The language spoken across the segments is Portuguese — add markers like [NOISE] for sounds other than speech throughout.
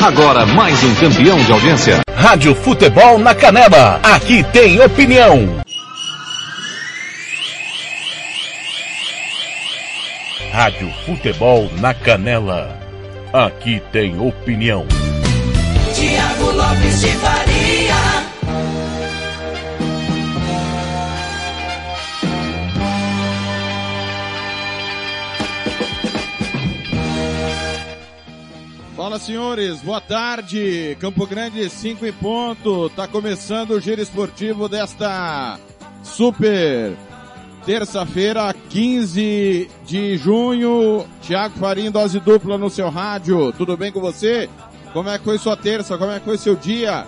Agora mais um campeão de audiência. Rádio Futebol na Canela. Aqui tem opinião. Rádio Futebol na Canela. Aqui tem opinião. Tiago Lopes de Faria. Fala senhores, boa tarde. Campo Grande 5 em ponto. Tá começando o giro esportivo desta super terça-feira, 15 de junho. Tiago Farinho, dose dupla no seu rádio. Tudo bem com você? Como é que foi sua terça? Como é que foi seu dia?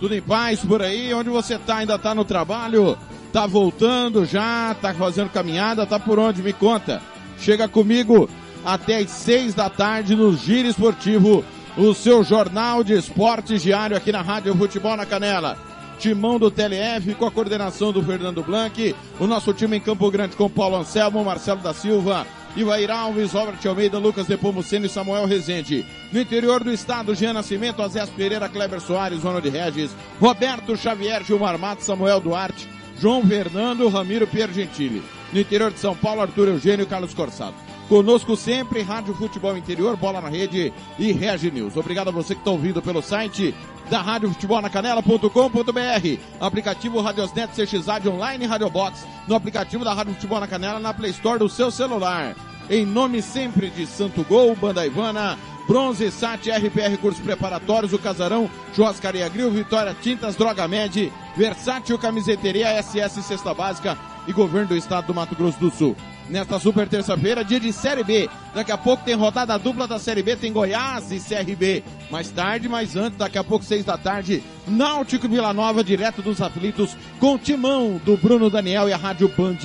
Tudo em paz por aí? Onde você tá? Ainda tá no trabalho? Tá voltando já? Tá fazendo caminhada? Tá por onde? Me conta. Chega comigo até às seis da tarde no Giro Esportivo, o seu jornal de esportes diário aqui na Rádio Futebol na Canela. Timão do TLF com a coordenação do Fernando Blanc, o nosso time em Campo Grande com Paulo Anselmo, Marcelo da Silva, Ivair Alves, Robert Almeida, Lucas Depomuceno e Samuel Rezende. No interior do estado, Jean Nascimento, Azés Pereira, Kleber Soares, Ronald Regis, Roberto Xavier, Gilmar Matos, Samuel Duarte, João Fernando, Ramiro Piergentili. No interior de São Paulo, Arthur Eugênio e Carlos Corsado. Conosco sempre, Rádio Futebol Interior, Bola na Rede e Regi News. Obrigado a você que está ouvindo pelo site da Rádio Futebol na Canela.com.br, aplicativo Radiosnet CXAD Online Radio Box, no aplicativo da Rádio Futebol na Canela na Play Store do seu celular. Em nome sempre de Santo Gol, Banda Ivana, Bronze Sat, RPR Cursos Preparatórios, o Casarão, Churrascaria Grill, Vitória Tintas, Droga Med, Versátil Camiseteria, SS Cesta Básica e Governo do Estado do Mato Grosso do Sul nesta super terça-feira, dia de Série B. Daqui a pouco tem rodada dupla da Série B, tem Goiás e CRB. Mais tarde, mais antes, daqui a pouco, seis da tarde, Náutico Vila Nova, direto dos aflitos, com timão do Bruno Daniel e a Rádio Band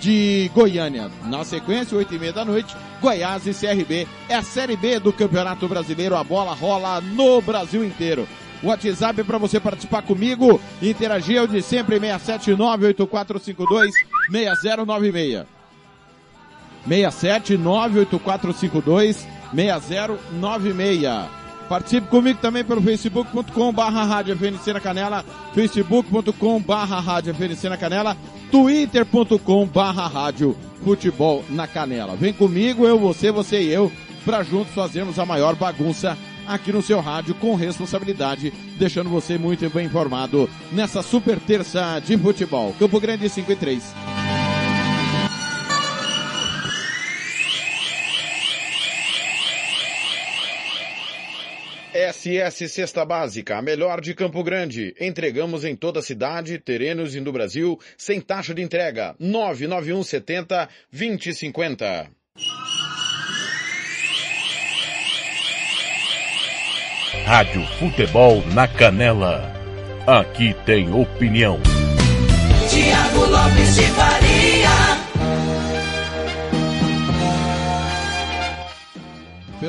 de Goiânia. Na sequência, oito e meia da noite, Goiás e CRB. É a Série B do Campeonato Brasileiro, a bola rola no Brasil inteiro. O WhatsApp para você participar comigo interagir é o de sempre, 67984526096. 67 98452 6096. Participe comigo também pelo facebook.com barra rádio FNC na canela, facebook.com barra rádio FNC na canela, twitter.com barra rádio futebol na canela. Vem comigo, eu, você, você e eu, para juntos fazermos a maior bagunça aqui no seu rádio com responsabilidade, deixando você muito bem informado nessa super terça de futebol. Campo Grande 5 SS Cesta Básica, a melhor de Campo Grande. Entregamos em toda a cidade, terrenos e no Brasil, sem taxa de entrega. 991 70 2050. Rádio Futebol na Canela. Aqui tem opinião. Tiago Lopes de Faria.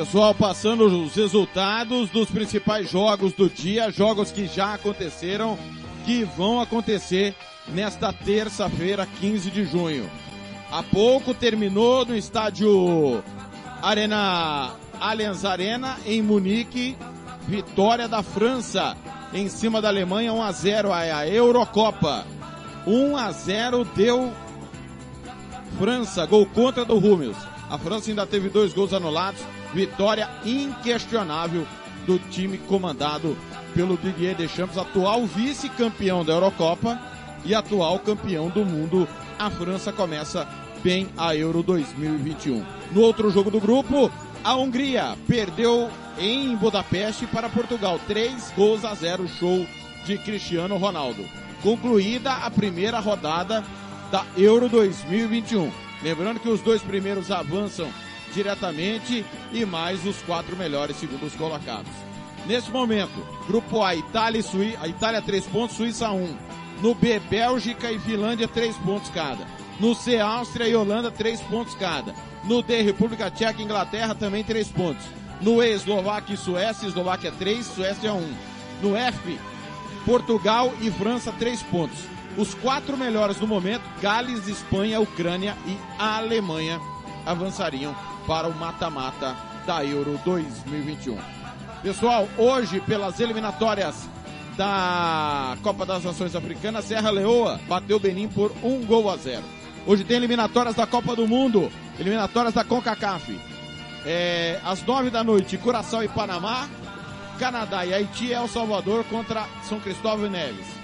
Pessoal, passando os resultados dos principais jogos do dia, jogos que já aconteceram, que vão acontecer nesta terça-feira, 15 de junho. Há pouco terminou no estádio Arena Allianz Arena em Munique, vitória da França em cima da Alemanha 1 a 0 a Eurocopa. 1 a 0 deu França, gol contra do Rúmeus. A França ainda teve dois gols anulados. Vitória inquestionável do time comandado pelo Didier Deschamps, atual vice-campeão da Eurocopa e atual campeão do mundo. A França começa bem a Euro 2021. No outro jogo do grupo, a Hungria perdeu em Budapeste para Portugal. Três gols a zero, show de Cristiano Ronaldo. Concluída a primeira rodada da Euro 2021. Lembrando que os dois primeiros avançam diretamente e mais os quatro melhores segundos colocados. Nesse momento, grupo A, Itália e Suíça, a Itália 3 pontos, Suíça 1. Um. No B, Bélgica e Finlândia 3 pontos cada. No C, Áustria e Holanda 3 pontos cada. No D, República Tcheca e Inglaterra também 3 pontos. No E, Eslováquia e Suécia, Eslováquia 3, Suécia 1. No F, Portugal e França 3 pontos. Os quatro melhores no momento, Gales, Espanha, Ucrânia e Alemanha avançariam para o mata-mata da Euro 2021. Pessoal, hoje pelas eliminatórias da Copa das Nações Africanas, Serra Leoa bateu Benin por um gol a zero. Hoje tem eliminatórias da Copa do Mundo, eliminatórias da CONCACAF. É, às nove da noite, Curaçao e Panamá, Canadá e Haiti, El Salvador contra São Cristóvão e Neves.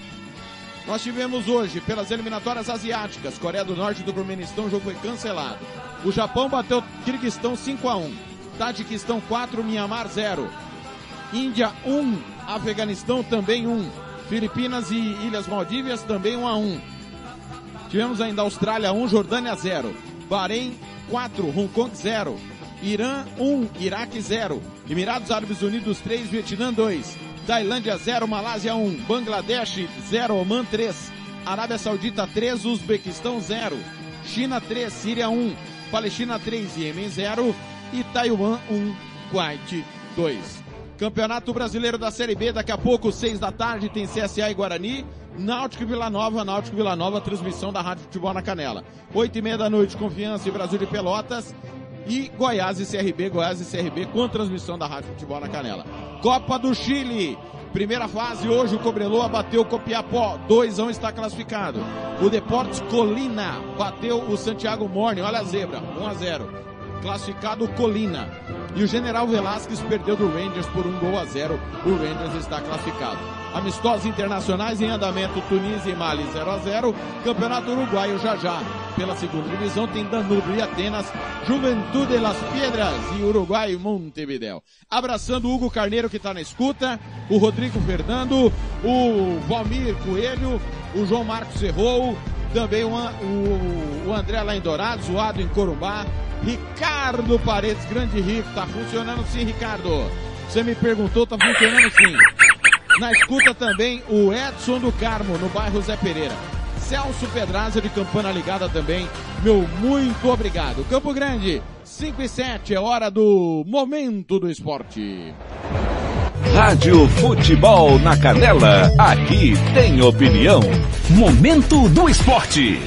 Nós tivemos hoje, pelas eliminatórias asiáticas, Coreia do Norte e Turkmenistão, o jogo foi cancelado. O Japão bateu Kirguistão 5 a 1 Tadiquistão 4, Mianmar 0. Índia 1, Afeganistão também 1. Filipinas e Ilhas Maldívias também 1 a 1. Tivemos ainda Austrália 1, Jordânia 0. Bahrein 4, Hong Kong 0. Irã 1, Iraque 0. Emirados Árabes Unidos 3, Vietnã 2. Tailândia 0, Malásia 1. Bangladesh 0, Oman 3. Arábia Saudita 3, Uzbequistão 0. China 3, Síria 1. Palestina 3, Iêmen 0. E Taiwan 1, Kuwait 2. Campeonato Brasileiro da Série B, daqui a pouco, 6 da tarde, tem CSA e Guarani. Náutico e Vila Nova, Náutico e Vila Nova, transmissão da Rádio Futebol na Canela. 8 e meia da noite, Confiança e Brasil de Pelotas. E Goiás e CRB, Goiás e CRB com transmissão da Rádio Futebol na Canela. Copa do Chile. Primeira fase, hoje o Cobreloa bateu o Copiapó, 2 a 1 está classificado. O Deportes Colina bateu o Santiago Morning, olha a zebra, 1 a 0 classificado Colina. E o General Velasquez perdeu do Rangers por um gol a zero. O Rangers está classificado. Amistosos internacionais em andamento, Tunísia e Mali 0 a 0 Campeonato Uruguaio já já. Pela segunda divisão tem Danúbio e Atenas, Juventude Las Piedras e Uruguai Montevideo. Abraçando o Hugo Carneiro que está na escuta, o Rodrigo Fernando, o Valmir Coelho, o João Marcos Serrou, também o, o, o André lá em Dourados, o Ado em Corumbá, Ricardo Paredes, grande Rico, tá funcionando sim, Ricardo. Você me perguntou, tá funcionando sim. Na escuta também o Edson do Carmo, no bairro Zé Pereira. Celso Pedraza de Campana Ligada também. Meu muito obrigado. Campo Grande, 5 e 7, é hora do Momento do Esporte. Rádio Futebol na Canela, aqui tem opinião. Momento do Esporte.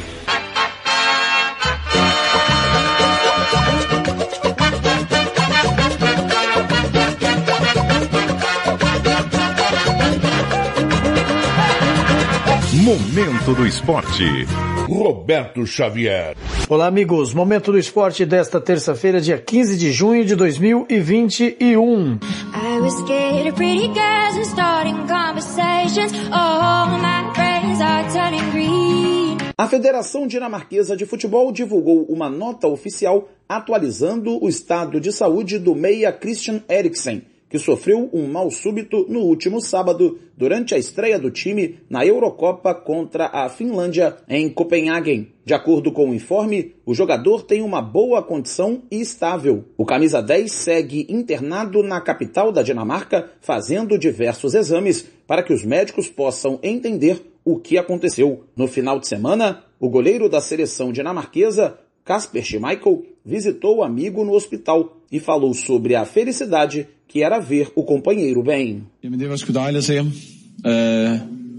Momento do Esporte. Roberto Xavier. Olá, amigos. Momento do Esporte desta terça-feira, dia 15 de junho de 2021. I was scared of pretty girls and starting conversations. Oh, my brains are turning green. A Federação Dinamarquesa de Futebol divulgou uma nota oficial atualizando o estado de saúde do meia Christian Eriksen que sofreu um mal súbito no último sábado durante a estreia do time na Eurocopa contra a Finlândia em Copenhagen. De acordo com o informe, o jogador tem uma boa condição e estável. O camisa 10 segue internado na capital da Dinamarca, fazendo diversos exames para que os médicos possam entender o que aconteceu. No final de semana, o goleiro da seleção dinamarquesa, Kasper Schmeichel, visitou o amigo no hospital e falou sobre a felicidade que era ver o companheiro bem.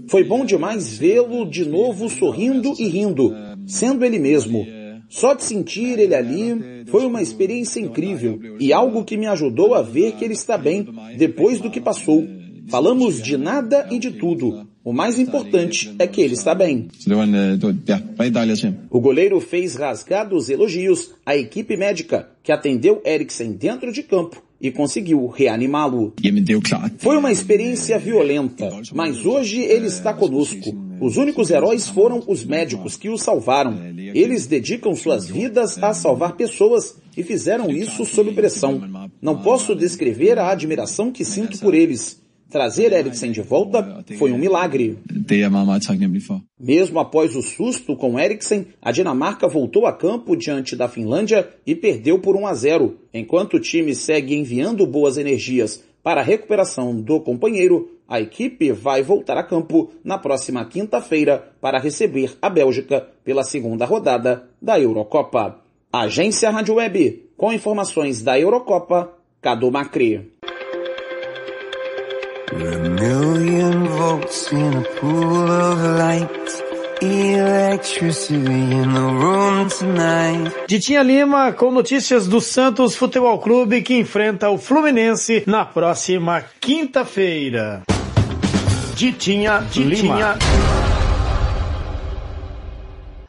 Foi bom demais vê-lo de novo sorrindo e rindo, sendo ele mesmo. Só de sentir ele ali foi uma experiência incrível e algo que me ajudou a ver que ele está bem depois do que passou. Falamos de nada e de tudo. O mais importante é que ele está bem. O goleiro fez rasgados elogios à equipe médica que atendeu Eriksen dentro de campo e conseguiu reanimá-lo. Foi uma experiência violenta, mas hoje ele está conosco. Os únicos heróis foram os médicos que o salvaram. Eles dedicam suas vidas a salvar pessoas e fizeram isso sob pressão. Não posso descrever a admiração que sinto por eles. Trazer Eriksen de volta foi um milagre. Mesmo após o susto com Eriksen, a Dinamarca voltou a campo diante da Finlândia e perdeu por 1 a 0, enquanto o time segue enviando boas energias para a recuperação do companheiro, a equipe vai voltar a campo na próxima quinta-feira para receber a Bélgica pela segunda rodada da Eurocopa. Agência Rádio Web, com informações da Eurocopa, Cadu Macri. A million volts in a pool of light. Ditinha Lima com notícias do Santos Futebol Clube que enfrenta o Fluminense na próxima quinta-feira. Ditinha, Ditinha Lima.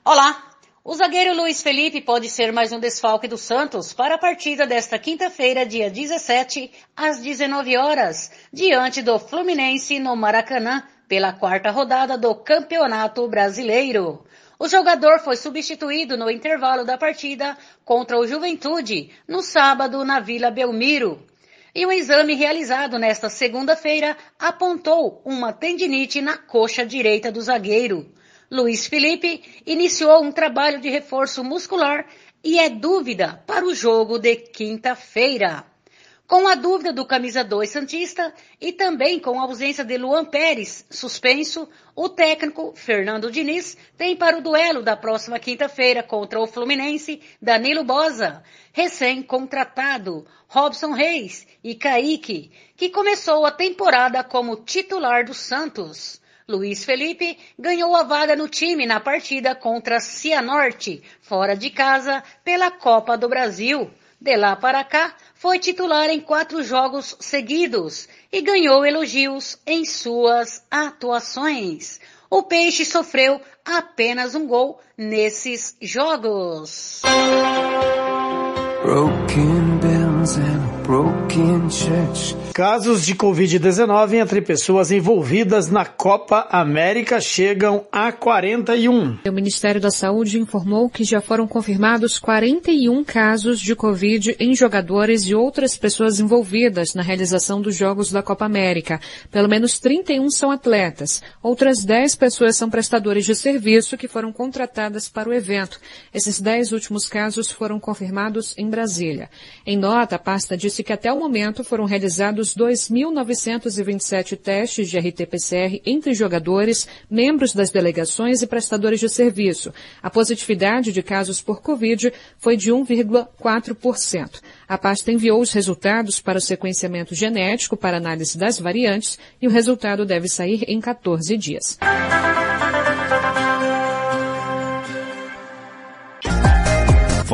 Olá, o zagueiro Luiz Felipe pode ser mais um desfalque do Santos para a partida desta quinta-feira, dia 17, às 19 horas, diante do Fluminense no Maracanã, pela quarta rodada do Campeonato Brasileiro. O jogador foi substituído no intervalo da partida contra o Juventude, no sábado na Vila Belmiro. E o exame realizado nesta segunda-feira apontou uma tendinite na coxa direita do zagueiro. Luiz Felipe iniciou um trabalho de reforço muscular e é dúvida para o jogo de quinta-feira. Com a dúvida do camisa 2 Santista e também com a ausência de Luan Pérez, suspenso, o técnico Fernando Diniz tem para o duelo da próxima quinta-feira contra o Fluminense Danilo Bosa, recém-contratado, Robson Reis e Kaique, que começou a temporada como titular do Santos. Luiz Felipe ganhou a vaga no time na partida contra Cianorte, fora de casa, pela Copa do Brasil. De lá para cá, foi titular em quatro jogos seguidos e ganhou elogios em suas atuações. O Peixe sofreu apenas um gol nesses jogos. Broken Casos de Covid-19 entre pessoas envolvidas na Copa América chegam a 41. O Ministério da Saúde informou que já foram confirmados 41 casos de Covid em jogadores e outras pessoas envolvidas na realização dos Jogos da Copa América. Pelo menos 31 são atletas. Outras 10 pessoas são prestadores de serviço que foram contratadas para o evento. Esses 10 últimos casos foram confirmados em Brasília. Em nota, a pasta disse que até o momento foram realizados dos 2.927 testes de RT-PCR entre jogadores, membros das delegações e prestadores de serviço. A positividade de casos por Covid foi de 1,4%. A pasta enviou os resultados para o sequenciamento genético para análise das variantes e o resultado deve sair em 14 dias.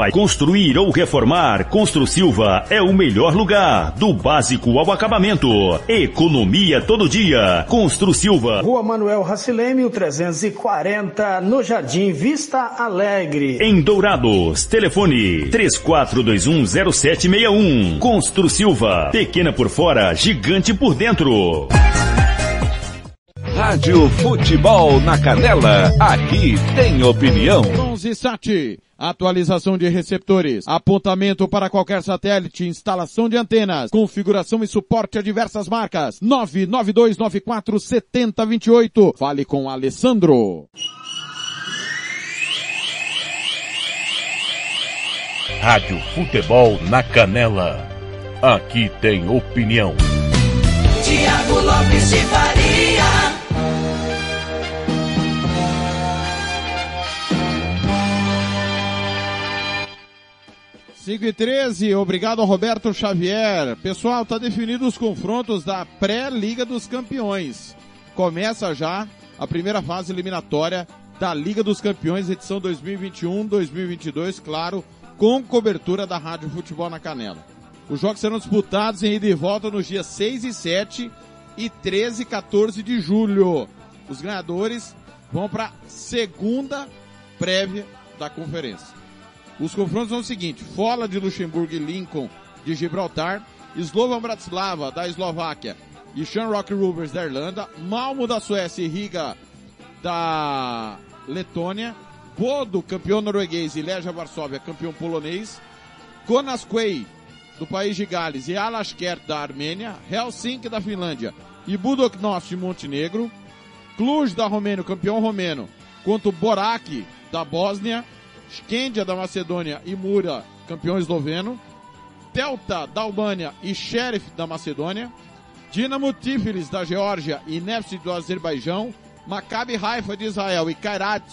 Vai construir ou reformar? Constru Silva é o melhor lugar. Do básico ao acabamento. Economia todo dia. Constru Silva. Rua Manuel Racileme, o 340, no Jardim Vista Alegre. Em Dourados. Telefone 34210761. Constru Silva. Pequena por fora, gigante por dentro. Rádio Futebol na Canela. Aqui tem opinião. 11 Sati. Atualização de receptores, apontamento para qualquer satélite, instalação de antenas, configuração e suporte a diversas marcas. 992947028. Fale com Alessandro. Rádio Futebol na Canela. Aqui tem opinião. Tiago Lopes de Faria. 5 e 13, obrigado ao Roberto Xavier. Pessoal, tá definido os confrontos da pré-Liga dos Campeões. Começa já a primeira fase eliminatória da Liga dos Campeões, edição 2021-2022, claro, com cobertura da Rádio Futebol na Canela. Os jogos serão disputados em ida e volta nos dias 6 e 7 e 13 e 14 de julho. Os ganhadores vão para segunda prévia da conferência. Os confrontos são os seguintes: Fola de Luxemburgo e Lincoln de Gibraltar, Slovan Bratislava da Eslováquia e Shamrock Rovers da Irlanda, Malmo da Suécia e Riga da Letônia, Bodo, campeão norueguês, e Leja Varsóvia, campeão polonês, Konasquei, do país de Gales, e Alashkert, da Armênia, Helsinki, da Finlândia, e Budoknost, de Montenegro, Cluj, da Romênia, campeão romeno, quanto Borac, da Bósnia, Skendia da Macedônia e Mura, campeão esloveno, Telta da Albânia e Sheriff da Macedônia, Dinamo Tiflis da Geórgia e Nefs do Azerbaijão, Maccabi Haifa de Israel e Kairat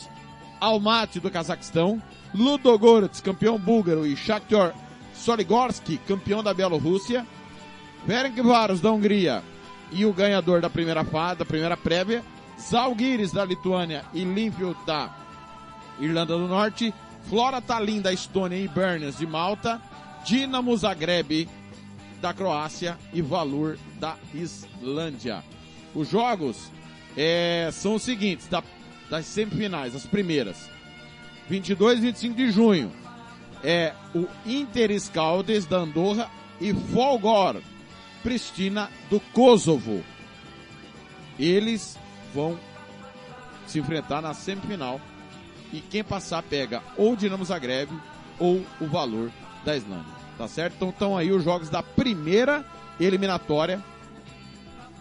Almaty do Cazaquistão, Ludogorets, campeão búlgaro e Shakhtar Soligorski, campeão da Bielorrússia, Ferencváros da Hungria e o ganhador da primeira fase, da primeira prévia, Zalgiris da Lituânia e Linfield da Irlanda do Norte, Flora Tallinn da Estônia e Bernes de Malta, Dinamo Zagreb da Croácia e Valur da Islândia. Os jogos é, são os seguintes, da, das semifinais, as primeiras. 22 e 25 de junho é o Inter Scaldes da Andorra e Folgor Pristina do Kosovo. Eles vão se enfrentar na semifinal e quem passar pega ou o Dinamo Zagreb ou o Valor da Islândia. Tá certo? Então estão aí os jogos da primeira eliminatória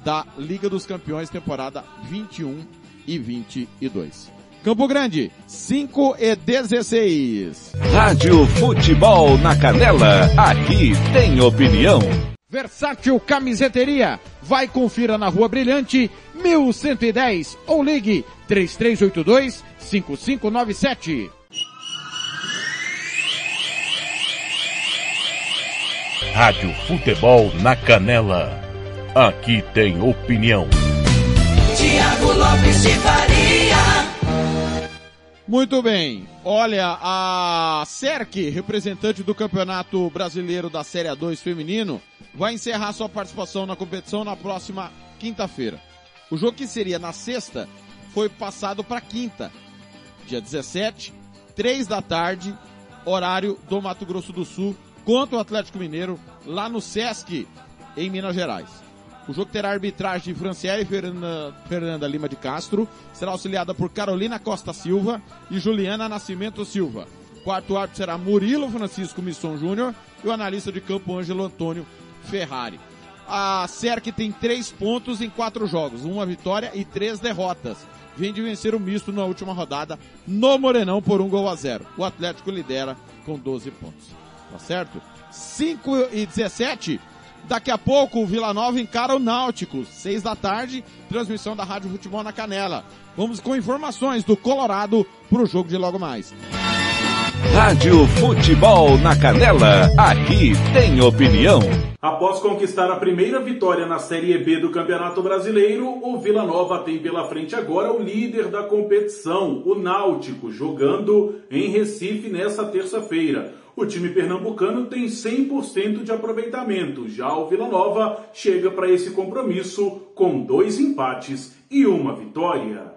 da Liga dos Campeões temporada 21 e 22. Campo Grande, 5 e 16. Rádio Futebol na Canela, aqui tem opinião. Versátil Camiseteria, vai confira na Rua Brilhante, 1110 ou ligue 3382 5597. Rádio Futebol na Canela. Aqui tem opinião. Tiago Lopes de Faria. Muito bem. Olha, a SERC, representante do Campeonato Brasileiro da Série A2 feminino, vai encerrar sua participação na competição na próxima quinta-feira. O jogo que seria na sexta foi passado para quinta, dia 17, 3 da tarde, horário do Mato Grosso do Sul, contra o Atlético Mineiro, lá no Sesc, em Minas Gerais. O jogo terá arbitragem de Franciele Fernanda, Fernanda Lima de Castro, será auxiliada por Carolina Costa Silva e Juliana Nascimento Silva. Quarto árbitro será Murilo Francisco Misson Júnior e o analista de campo Ângelo Antônio Ferrari. A SERC tem três pontos em quatro jogos, uma vitória e três derrotas. Vem de vencer o misto na última rodada no Morenão por um gol a zero. O Atlético lidera com 12 pontos. Tá certo? 5 e 17. Daqui a pouco o Vila Nova encara o Náutico, 6 da tarde, transmissão da Rádio Futebol na Canela. Vamos com informações do Colorado para o jogo de logo mais. Rádio Futebol na Canela, aqui tem opinião. Após conquistar a primeira vitória na Série B do Campeonato Brasileiro, o Vila Nova tem pela frente agora o líder da competição, o Náutico, jogando em Recife nesta terça-feira. O time pernambucano tem 100% de aproveitamento, já o Vila Nova chega para esse compromisso com dois empates e uma vitória.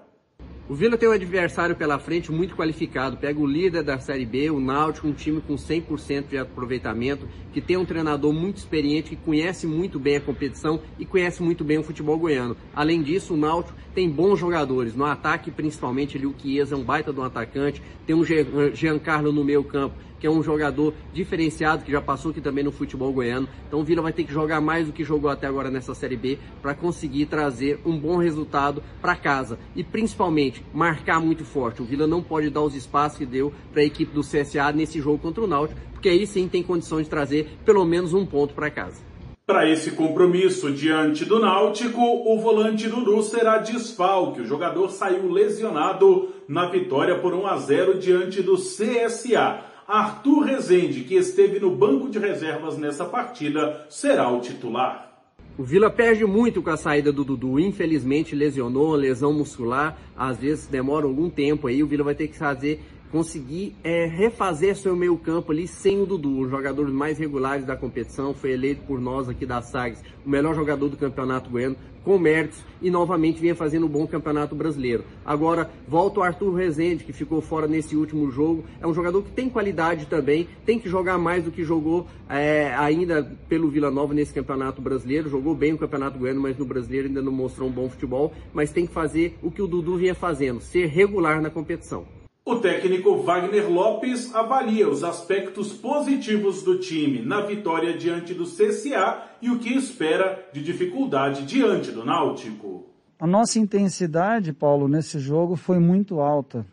O Vila tem um adversário pela frente muito qualificado. Pega o líder da Série B, o Náutico, um time com 100% de aproveitamento, que tem um treinador muito experiente, que conhece muito bem a competição e conhece muito bem o futebol goiano. Além disso, o Náutico tem bons jogadores. No ataque, principalmente, o Chiesa é um baita de um atacante. Tem um Giancarlo no meio campo, que é um jogador diferenciado, que já passou aqui também no futebol goiano. Então o Vila vai ter que jogar mais do que jogou até agora nessa Série B para conseguir trazer um bom resultado para casa. E principalmente, marcar muito forte. O Vila não pode dar os espaços que deu para a equipe do CSA nesse jogo contra o Náutico, porque aí sim tem condições de trazer pelo menos um ponto para casa. Para esse compromisso diante do Náutico, o volante Dudu será desfalque. O jogador saiu lesionado na vitória por 1 a 0 diante do CSA. Arthur Rezende, que esteve no banco de reservas nessa partida, será o titular. O Vila perde muito com a saída do Dudu. Infelizmente lesionou, lesão muscular. Às vezes demora algum tempo aí. O Vila vai ter que fazer conseguir é, refazer seu meio campo ali sem o Dudu, os jogadores mais regulares da competição, foi eleito por nós aqui da SAGS o melhor jogador do campeonato goiano, com méritos e novamente vinha fazendo um bom campeonato brasileiro. Agora volta o Arthur Rezende, que ficou fora nesse último jogo, é um jogador que tem qualidade também, tem que jogar mais do que jogou é, ainda pelo Vila Nova nesse campeonato brasileiro, jogou bem no campeonato goiano, mas no brasileiro ainda não mostrou um bom futebol, mas tem que fazer o que o Dudu vinha fazendo, ser regular na competição. O técnico Wagner Lopes avalia os aspectos positivos do time na vitória diante do CCA e o que espera de dificuldade diante do Náutico. A nossa intensidade, Paulo, nesse jogo foi muito alta.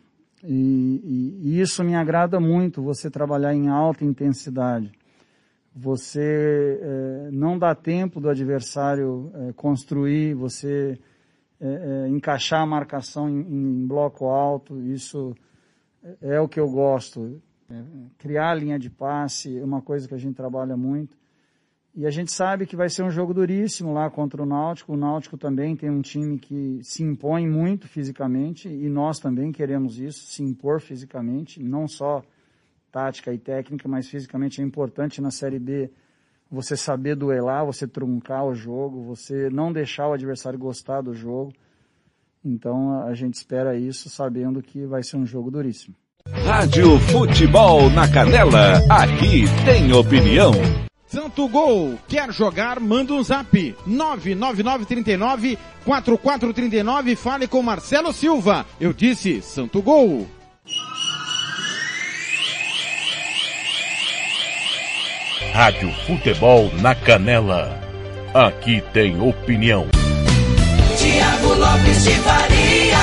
E, e, e isso me agrada muito, você trabalhar em alta intensidade. Você é, não dá tempo do adversário é, construir, você é, encaixar a marcação em, em bloco alto, isso é o que eu gosto. É, criar linha de passe é uma coisa que a gente trabalha muito. E a gente sabe que vai ser um jogo duríssimo lá contra o Náutico. O Náutico também tem um time que se impõe muito fisicamente e nós também queremos isso, se impor fisicamente, não só tática e técnica, mas fisicamente é importante na Série B você saber duelar, você truncar o jogo, você não deixar o adversário gostar do jogo. Então a gente espera isso sabendo que vai ser um jogo duríssimo. Rádio Futebol na Canela, aqui tem opinião. Santo Gol, quer jogar? Manda um zap. 99939 4439, fale com Marcelo Silva. Eu disse Santo Gol. Rádio Futebol na Canela. Aqui tem opinião. Tiago Lopes de Faria.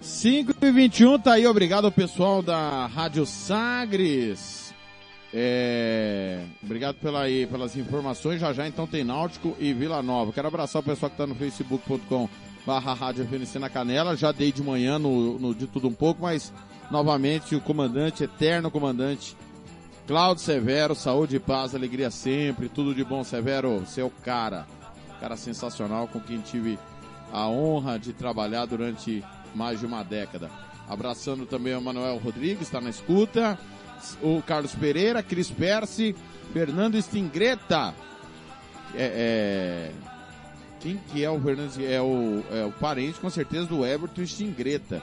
5 e 21 tá aí, obrigado ao pessoal da Rádio Sagres. É, obrigado pela, aí, pelas informações. Já já então tem Náutico e Vila Nova. Quero abraçar o pessoal que está no facebook.com barra Rádio FNC na Canela. Já dei de manhã no, no de tudo um pouco, mas novamente o comandante, eterno comandante, Cláudio Severo, saúde paz, alegria sempre, tudo de bom, Severo, seu cara. Cara sensacional com quem tive a honra de trabalhar durante mais de uma década. Abraçando também o Manuel Rodrigues, está na escuta. O Carlos Pereira, Cris Percy, Fernando Stingreta. É, é... Quem que é o Fernando? É o, é o parente, com certeza, do Everton Stingreta.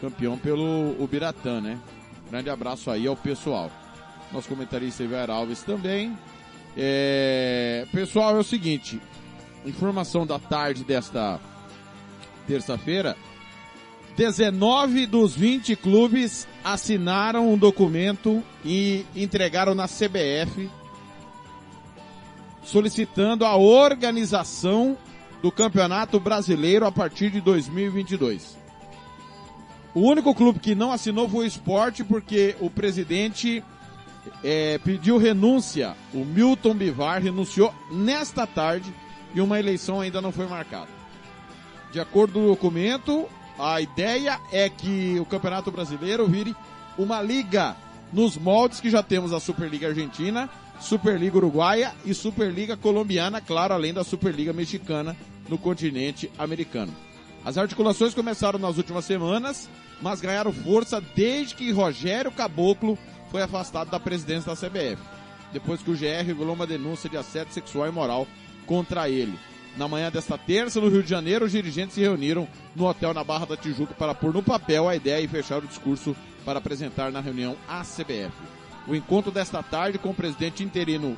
Campeão pelo Ubiratã, né? Grande abraço aí ao pessoal. Nosso comentarista Iver Alves também. É... Pessoal, é o seguinte. Informação da tarde desta terça-feira. 19 dos 20 clubes assinaram um documento e entregaram na CBF solicitando a organização do Campeonato Brasileiro a partir de 2022. O único clube que não assinou foi o Esporte porque o presidente é, pediu renúncia. O Milton Bivar renunciou nesta tarde e uma eleição ainda não foi marcada. De acordo com o documento, a ideia é que o Campeonato Brasileiro vire uma liga nos moldes que já temos a Superliga Argentina, Superliga Uruguaia e Superliga Colombiana, claro, além da Superliga Mexicana no continente americano. As articulações começaram nas últimas semanas, mas ganharam força desde que Rogério Caboclo foi afastado da presidência da CBF, depois que o GR revelou uma denúncia de assédio sexual e moral contra ele. Na manhã desta terça, no Rio de Janeiro, os dirigentes se reuniram no hotel na Barra da Tijuca para pôr no papel a ideia e fechar o discurso para apresentar na reunião à CBF. O encontro desta tarde com o presidente interino,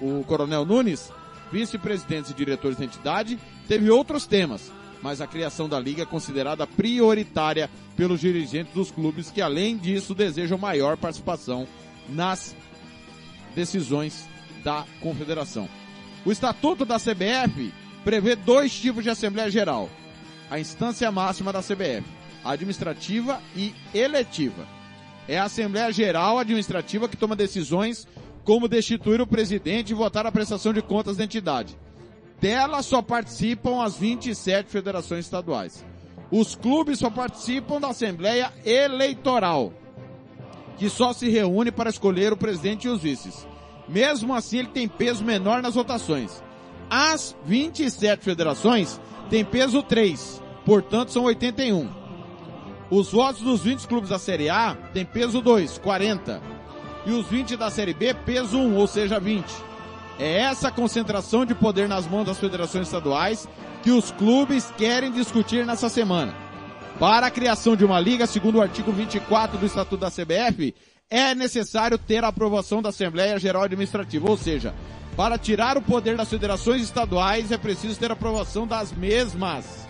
o Coronel Nunes, vice-presidentes e diretores da entidade, teve outros temas, mas a criação da liga é considerada prioritária pelos dirigentes dos clubes que, além disso, desejam maior participação nas decisões da confederação. O estatuto da CBF prevê dois tipos de Assembleia Geral. A instância máxima da CBF, administrativa e eletiva. É a Assembleia Geral Administrativa que toma decisões como destituir o presidente e votar a prestação de contas da entidade. Dela só participam as 27 federações estaduais. Os clubes só participam da Assembleia Eleitoral, que só se reúne para escolher o presidente e os vices. Mesmo assim, ele tem peso menor nas votações. As 27 federações têm peso 3, portanto são 81. Os votos dos 20 clubes da Série A têm peso 2, 40. E os 20 da Série B, peso 1, ou seja, 20. É essa concentração de poder nas mãos das federações estaduais que os clubes querem discutir nessa semana. Para a criação de uma liga, segundo o artigo 24 do Estatuto da CBF, é necessário ter a aprovação da Assembleia Geral Administrativa, ou seja, para tirar o poder das federações estaduais é preciso ter aprovação das mesmas.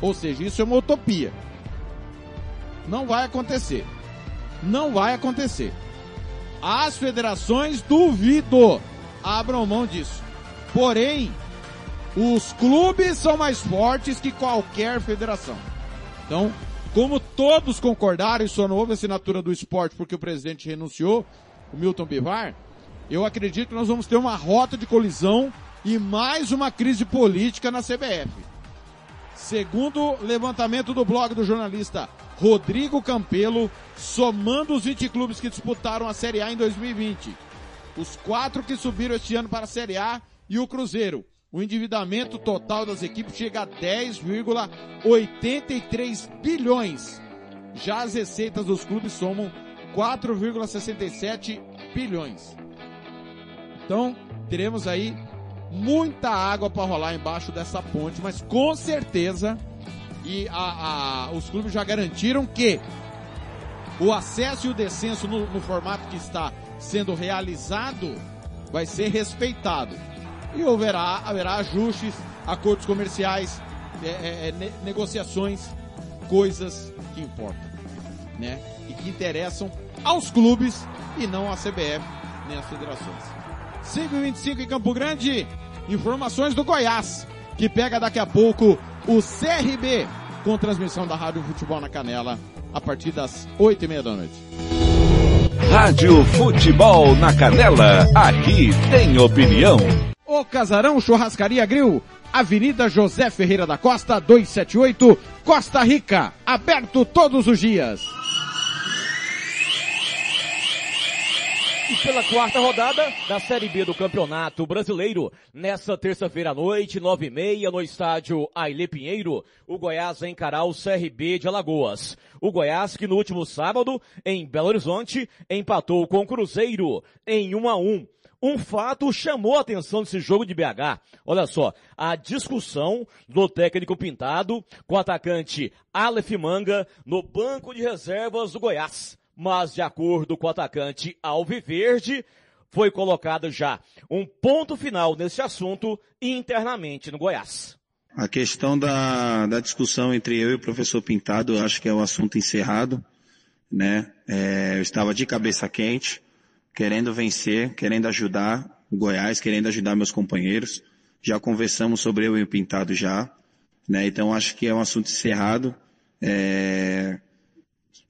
Ou seja, isso é uma utopia. Não vai acontecer. Não vai acontecer. As federações duvido abram mão disso. Porém, os clubes são mais fortes que qualquer federação. Então, como todos concordaram, e só não houve assinatura do esporte porque o presidente renunciou, o Milton Bivar, eu acredito que nós vamos ter uma rota de colisão e mais uma crise política na CBF. Segundo levantamento do blog do jornalista Rodrigo Campelo, somando os 20 clubes que disputaram a Série A em 2020, Os quatro que subiram este ano para a Série A e o Cruzeiro. O endividamento total das equipes chega a 10,83 bilhões. Já as receitas dos clubes somam 4,67 bilhões. Então, teremos aí muita água para rolar embaixo dessa ponte, mas com certeza e a, a, os clubes já garantiram que o acesso e o descenso no, no formato que está sendo realizado vai ser respeitado. E haverá, haverá ajustes, acordos comerciais, é, é, é ne, negociações, coisas que importam, né? E que interessam aos clubes e não à CBF nem às federações. 5 e 25 em Campo Grande. Informações do Goiás, que pega daqui a pouco o CRB com transmissão da Rádio Futebol na Canela a partir das 8 e meia da noite. Rádio Futebol na Canela, aqui tem opinião. O Casarão Churrascaria Grill, Avenida José Ferreira da Costa, 278, Costa Rica, aberto todos os dias. E pela quarta rodada da Série B do Campeonato Brasileiro, nessa terça-feira à noite, nove e meia, no estádio Aile Pinheiro, o Goiás vai encarar o CRB de Alagoas. O Goiás que no último sábado, em Belo Horizonte, empatou com o Cruzeiro em 1 a 1 um fato chamou a atenção desse jogo de BH. Olha só, a discussão do técnico pintado com o atacante Aleph Manga no banco de reservas do Goiás mas de acordo com o atacante Alviverde, foi colocado já um ponto final nesse assunto internamente no Goiás. A questão da, da discussão entre eu e o professor Pintado, eu acho que é o assunto encerrado, né? É, eu estava de cabeça quente, querendo vencer, querendo ajudar o Goiás, querendo ajudar meus companheiros. Já conversamos sobre eu e o Pintado já, né? Então acho que é um assunto encerrado. É,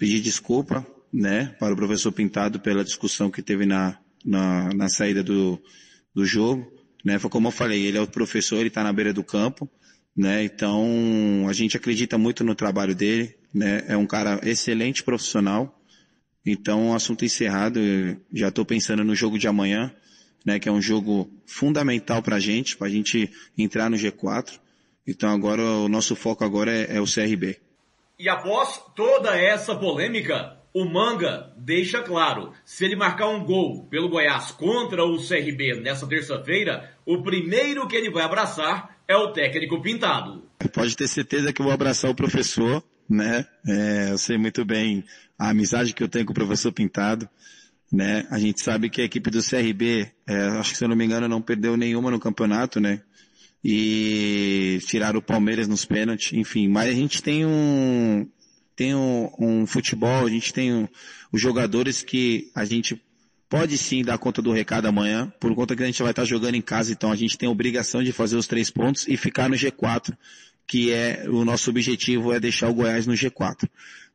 pedir desculpa né, para o professor Pintado pela discussão que teve na, na, na saída do, do jogo. Né, foi como eu falei, ele é o professor, ele está na beira do campo, né, então a gente acredita muito no trabalho dele, né, é um cara excelente profissional, então assunto encerrado, já estou pensando no jogo de amanhã, né, que é um jogo fundamental para a gente, para a gente entrar no G4, então agora o nosso foco agora é, é o CRB. E após toda essa polêmica, o Manga deixa claro, se ele marcar um gol pelo Goiás contra o CRB nessa terça-feira, o primeiro que ele vai abraçar é o técnico pintado. Pode ter certeza que eu vou abraçar o professor, né? É, eu sei muito bem a amizade que eu tenho com o professor Pintado, né? A gente sabe que a equipe do CRB, é, acho que se eu não me engano, não perdeu nenhuma no campeonato, né? E tiraram o Palmeiras nos pênaltis, enfim. Mas a gente tem um, tem um, um futebol, a gente tem um, os jogadores que a gente pode sim dar conta do recado amanhã, por conta que a gente vai estar jogando em casa, então a gente tem a obrigação de fazer os três pontos e ficar no G4, que é o nosso objetivo é deixar o Goiás no G4.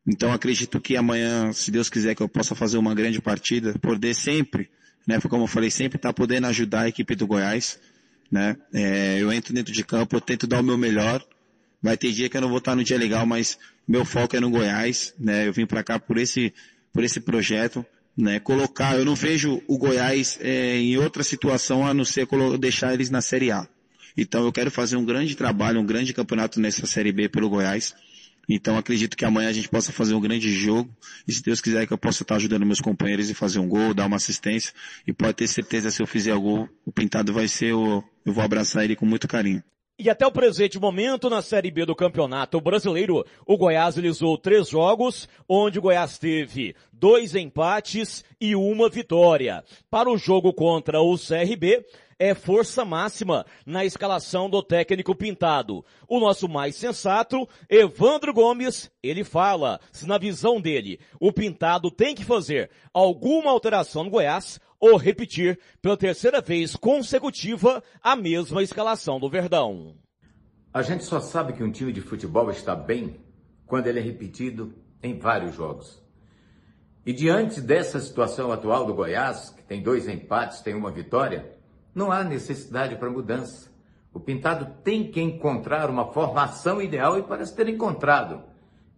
Então acredito que amanhã, se Deus quiser que eu possa fazer uma grande partida, poder sempre, né, como eu falei, sempre estar tá podendo ajudar a equipe do Goiás, né, é, eu entro dentro de campo, eu tento dar o meu melhor, vai ter dia que eu não vou estar no dia legal, mas meu foco é no Goiás, né? Eu vim para cá por esse, por esse projeto, né? Colocar, eu não vejo o Goiás é, em outra situação a não ser deixar eles na Série A. Então eu quero fazer um grande trabalho, um grande campeonato nessa Série B pelo Goiás. Então acredito que amanhã a gente possa fazer um grande jogo. E se Deus quiser que eu possa estar ajudando meus companheiros e fazer um gol, dar uma assistência. E pode ter certeza se eu fizer o gol, o pintado vai ser o, eu vou abraçar ele com muito carinho. E até o presente momento, na Série B do Campeonato Brasileiro, o Goiás realizou três jogos, onde o Goiás teve dois empates e uma vitória. Para o jogo contra o CRB, é força máxima na escalação do técnico pintado. O nosso mais sensato, Evandro Gomes, ele fala, se na visão dele, o pintado tem que fazer alguma alteração no Goiás, ou repetir pela terceira vez consecutiva a mesma escalação do Verdão. A gente só sabe que um time de futebol está bem quando ele é repetido em vários jogos. E diante dessa situação atual do Goiás, que tem dois empates, tem uma vitória, não há necessidade para mudança. O Pintado tem que encontrar uma formação ideal e parece ter encontrado.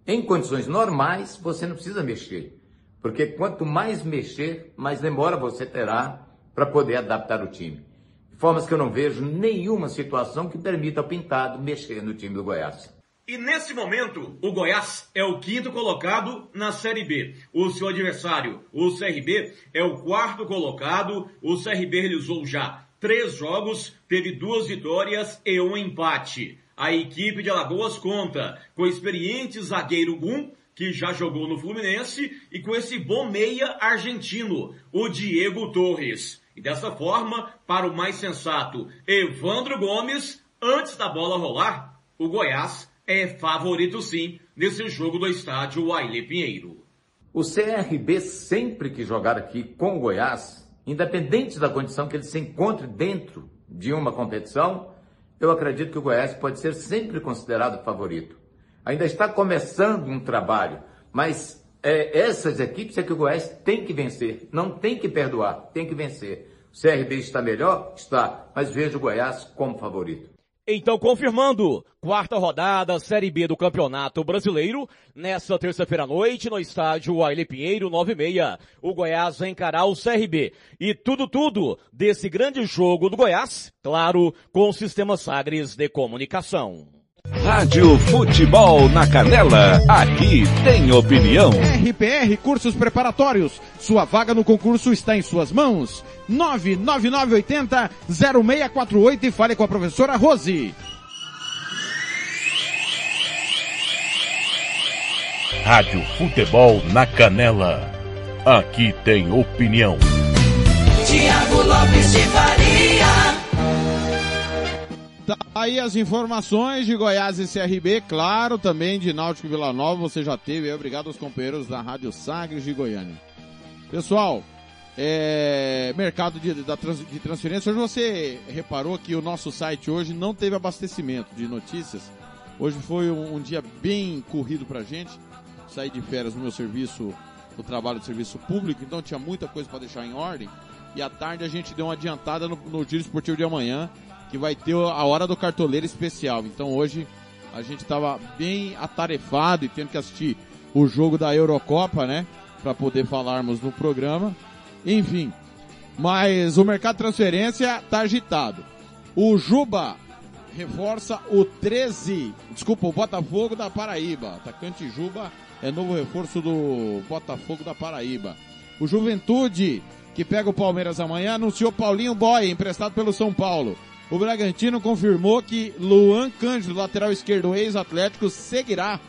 Em condições normais, você não precisa mexer. Porque quanto mais mexer, mais demora você terá para poder adaptar o time. De formas que eu não vejo nenhuma situação que permita ao Pintado mexer no time do Goiás. E nesse momento, o Goiás é o quinto colocado na Série B. O seu adversário, o CRB, é o quarto colocado. O CRB realizou já três jogos, teve duas vitórias e um empate. A equipe de Alagoas conta com o experiente zagueiro Gum, que já jogou no Fluminense, e com esse bom meia argentino, o Diego Torres. E dessa forma, para o mais sensato Evandro Gomes, antes da bola rolar, o Goiás é favorito sim nesse jogo do estádio Aile Pinheiro. O CRB sempre que jogar aqui com o Goiás, independente da condição que ele se encontre dentro de uma competição, eu acredito que o Goiás pode ser sempre considerado favorito. Ainda está começando um trabalho, mas é, essas equipes é que o Goiás tem que vencer, não tem que perdoar, tem que vencer. O CRB está melhor? Está, mas vejo o Goiás como favorito. Então, confirmando, quarta rodada, Série B do Campeonato Brasileiro, nessa terça-feira à noite, no estádio Aile Pinheiro, 9 e meia, o Goiás vai encarar o CRB. E tudo, tudo desse grande jogo do Goiás, claro, com o Sistema Sagres de Comunicação. Rádio Futebol na Canela, aqui tem opinião. RPR Cursos Preparatórios, sua vaga no concurso está em suas mãos. 99980 0648 e fale com a professora Rose. Rádio Futebol na Canela, aqui tem opinião. Tiago Lopes de Faria. Tá aí as informações de Goiás e CRB, claro, também de Náutico Vila Nova, você já teve, obrigado aos companheiros da Rádio Sagres de Goiânia. Pessoal, é, mercado de, de transferência, hoje você reparou que o nosso site hoje não teve abastecimento de notícias, hoje foi um, um dia bem corrido pra gente, saí de férias no meu serviço, no trabalho de serviço público, então tinha muita coisa para deixar em ordem, e à tarde a gente deu uma adiantada no, no Giro Esportivo de amanhã, que vai ter a hora do cartoleiro especial. Então hoje a gente estava bem atarefado e tendo que assistir o jogo da Eurocopa, né? Para poder falarmos no programa. Enfim, mas o mercado de transferência tá agitado. O Juba reforça o 13, desculpa, o Botafogo da Paraíba. Atacante Juba é novo reforço do Botafogo da Paraíba. O Juventude, que pega o Palmeiras amanhã, anunciou Paulinho Boy, emprestado pelo São Paulo. O Bragantino confirmou que Luan Cândido, lateral esquerdo ex-atlético, seguirá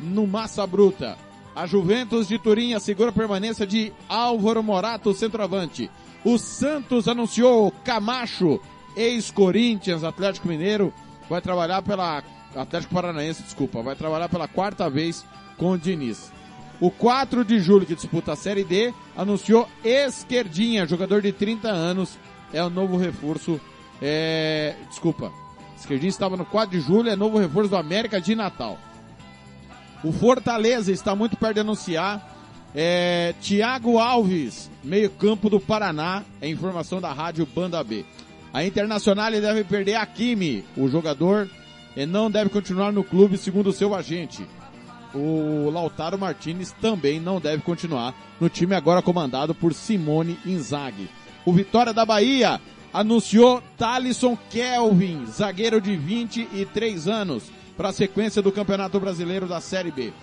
no Massa Bruta. A Juventus de Turim assegura a permanência de Álvaro Morato, centroavante. O Santos anunciou Camacho, ex-Corinthians, Atlético Mineiro, vai trabalhar pela Atlético Paranaense, desculpa, vai trabalhar pela quarta vez com o Diniz. O 4 de julho, que disputa a Série D, anunciou Esquerdinha, jogador de 30 anos, é o novo reforço é, desculpa. Esquerdinho estava no 4 de julho, é novo reforço do América de Natal. O Fortaleza está muito perto de anunciar. É, Tiago Alves, meio campo do Paraná, é informação da rádio Banda B. A Internacional deve perder a Kimi, o jogador e não deve continuar no clube segundo o seu agente. O Lautaro Martinez também não deve continuar no time agora comandado por Simone Inzaghi. O Vitória da Bahia anunciou Thalisson Kelvin, zagueiro de 23 anos, para a sequência do Campeonato Brasileiro da Série B.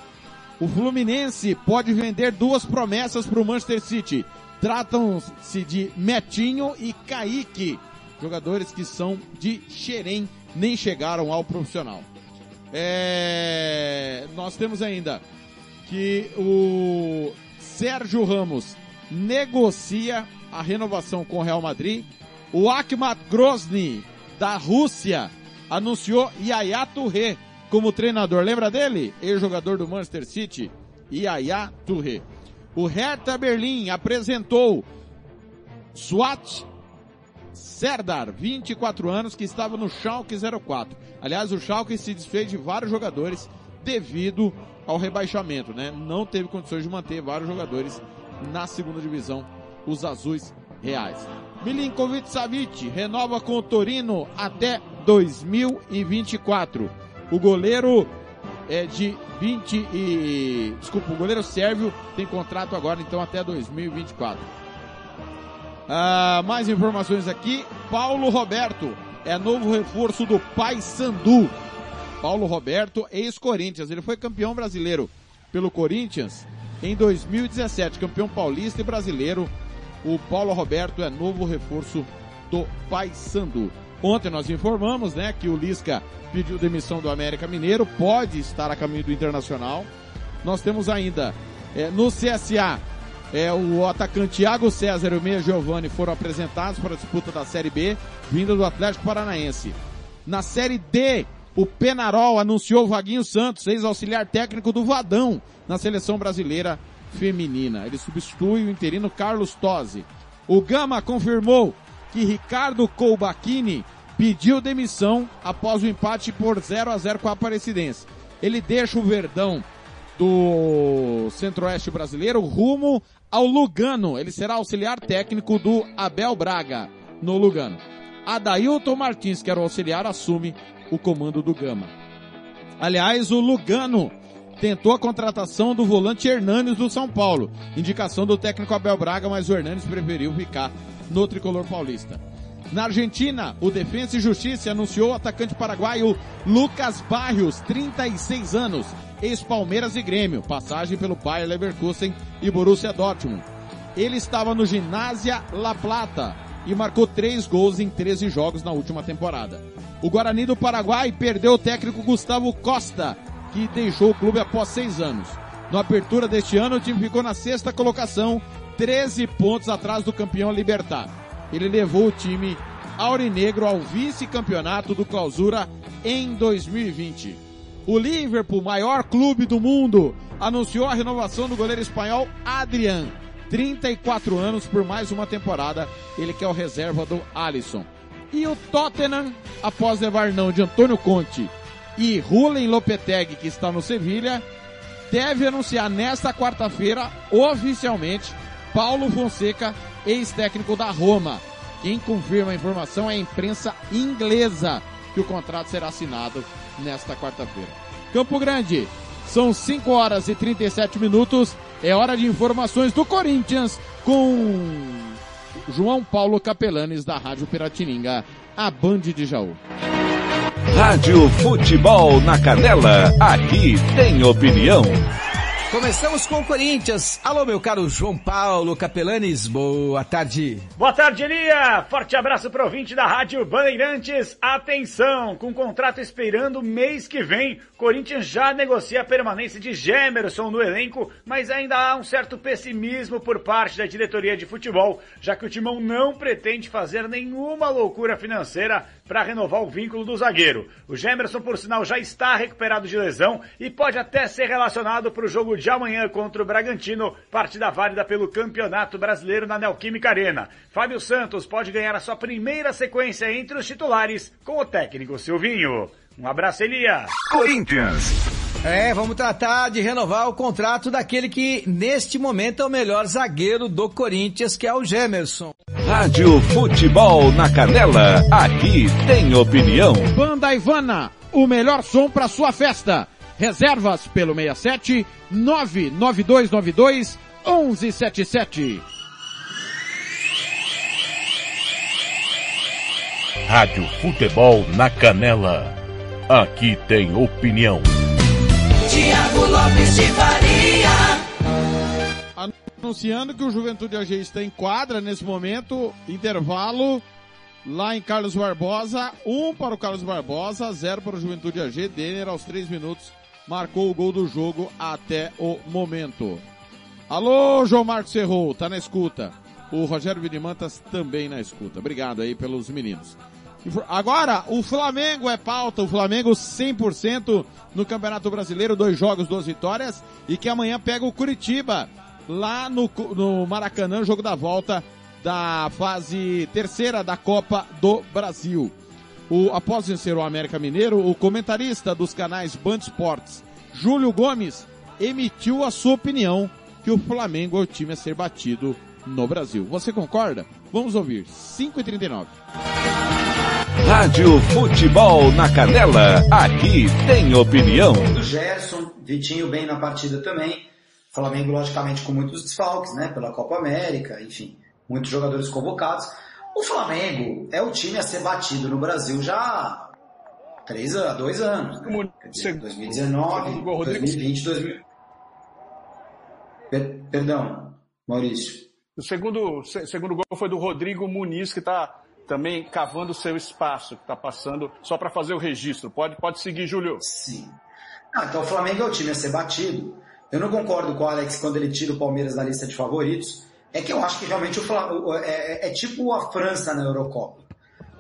O Fluminense pode vender duas promessas para o Manchester City. Tratam-se de Metinho e Kaique, jogadores que são de Xerém, nem chegaram ao profissional. É... Nós temos ainda que o Sérgio Ramos negocia a renovação com o Real Madrid o Akhmat Grozny, da Rússia, anunciou Yaya Touré como treinador. Lembra dele? Ex-jogador do Manchester City, Yaya Touré. O Hertha Berlim apresentou Swat Serdar, 24 anos, que estava no Schalke 04. Aliás, o Schalke se desfez de vários jogadores devido ao rebaixamento, né? Não teve condições de manter vários jogadores na segunda divisão, os azuis reais. Milinkovic Savic renova com o Torino até 2024. O goleiro é de 20 e desculpa, o goleiro sérvio tem contrato agora então até 2024. Ah, mais informações aqui. Paulo Roberto é novo reforço do Paysandu. Paulo Roberto, ex-Corinthians. Ele foi campeão brasileiro pelo Corinthians em 2017, campeão paulista e brasileiro. O Paulo Roberto é novo reforço do Paysandu. Ontem nós informamos, né, que o Lisca pediu demissão do América Mineiro, pode estar a caminho do Internacional. Nós temos ainda é, no CSA é, o atacante Thiago César e o Meia Giovanni foram apresentados para a disputa da Série B, vinda do Atlético Paranaense. Na Série D, o Penarol anunciou Vaguinho Santos, ex-auxiliar técnico do Vadão, na seleção brasileira feminina. Ele substitui o interino Carlos Tosi. O Gama confirmou que Ricardo Colbachini pediu demissão após o empate por 0 a 0 com a Aparecidense. Ele deixa o Verdão do Centro-Oeste brasileiro rumo ao Lugano. Ele será auxiliar técnico do Abel Braga no Lugano. Adailton Martins, que era o auxiliar, assume o comando do Gama. Aliás, o Lugano tentou a contratação do volante Hernanes do São Paulo. Indicação do técnico Abel Braga, mas o Hernanes preferiu ficar no tricolor paulista. Na Argentina, o Defensa e Justiça anunciou o atacante paraguaio Lucas Barrios, 36 anos, ex-Palmeiras e Grêmio, passagem pelo Bayer Leverkusen e Borussia Dortmund. Ele estava no Ginásia La Plata e marcou três gols em 13 jogos na última temporada. O Guarani do Paraguai perdeu o técnico Gustavo Costa, que deixou o clube após seis anos. Na apertura deste ano, o time ficou na sexta colocação, 13 pontos atrás do campeão Libertar. Ele levou o time aurinegro ao vice-campeonato do Clausura em 2020. O Liverpool, maior clube do mundo, anunciou a renovação do goleiro espanhol Adrian, 34 anos por mais uma temporada. Ele que é o reserva do Alisson. E o Tottenham, após levar não de Antônio Conte e Rulen Lopetegui, que está no Sevilha, deve anunciar nesta quarta-feira, oficialmente, Paulo Fonseca, ex-técnico da Roma. Quem confirma a informação é a imprensa inglesa, que o contrato será assinado nesta quarta-feira. Campo Grande, são 5 horas e 37 minutos, é hora de informações do Corinthians com João Paulo Capelanes da Rádio Piratininga, a Band de Jaú. Rádio Futebol na Canela, aqui tem opinião. Começamos com o Corinthians. Alô, meu caro João Paulo Capelanes, boa tarde. Boa tarde, Elia. Forte abraço pro ouvinte da Rádio Bandeirantes. Atenção, com contrato esperando mês que vem, Corinthians já negocia a permanência de Gemerson no elenco, mas ainda há um certo pessimismo por parte da diretoria de futebol, já que o Timão não pretende fazer nenhuma loucura financeira para renovar o vínculo do zagueiro. O Gemerson, por sinal, já está recuperado de lesão e pode até ser relacionado para o jogo de amanhã contra o Bragantino, partida válida pelo Campeonato Brasileiro na Neoquímica Arena. Fábio Santos pode ganhar a sua primeira sequência entre os titulares com o técnico Silvinho. Um abraço, Elia. Corinthians. É, vamos tratar de renovar o contrato daquele que neste momento é o melhor zagueiro do Corinthians, que é o Gemerson. Rádio Futebol na Canela, aqui tem opinião. Banda Ivana, o melhor som para sua festa. Reservas pelo 67 99292 1177. Rádio Futebol na Canela. Aqui tem opinião. Tiago Lopes de Faria. Anunciando que o Juventude AG está em quadra nesse momento, intervalo lá em Carlos Barbosa, um para o Carlos Barbosa, zero para o Juventude AG, Denner aos três minutos marcou o gol do jogo até o momento. Alô, João Marcos Serrou, tá na escuta. O Rogério Vinimantas também na escuta. Obrigado aí pelos meninos. Agora, o Flamengo é pauta, o Flamengo 100% no Campeonato Brasileiro, dois jogos, duas vitórias, e que amanhã pega o Curitiba, lá no, no Maracanã, jogo da volta da fase terceira da Copa do Brasil. O, após vencer o América Mineiro, o comentarista dos canais Band Sports, Júlio Gomes, emitiu a sua opinião que o Flamengo é o time a ser batido no Brasil. Você concorda? Vamos ouvir. 5h39. Rádio Futebol na Canela, aqui tem opinião. O Gerson, Vitinho bem na partida também. Flamengo, logicamente, com muitos desfalques, né? Pela Copa América, enfim. muitos jogadores convocados. O Flamengo é o time a ser batido no Brasil já há três a dois anos. Né? Dizer, 2019, 2020, 2000. Per perdão, Maurício. O segundo, segundo gol foi do Rodrigo Muniz, que está também cavando seu espaço, que está passando só para fazer o registro. Pode, pode seguir, Júlio. Sim. Ah, então o Flamengo é o time a ser batido. Eu não concordo com o Alex quando ele tira o Palmeiras da lista de favoritos. É que eu acho que realmente o Flamengo é, é, é tipo a França na Eurocopa.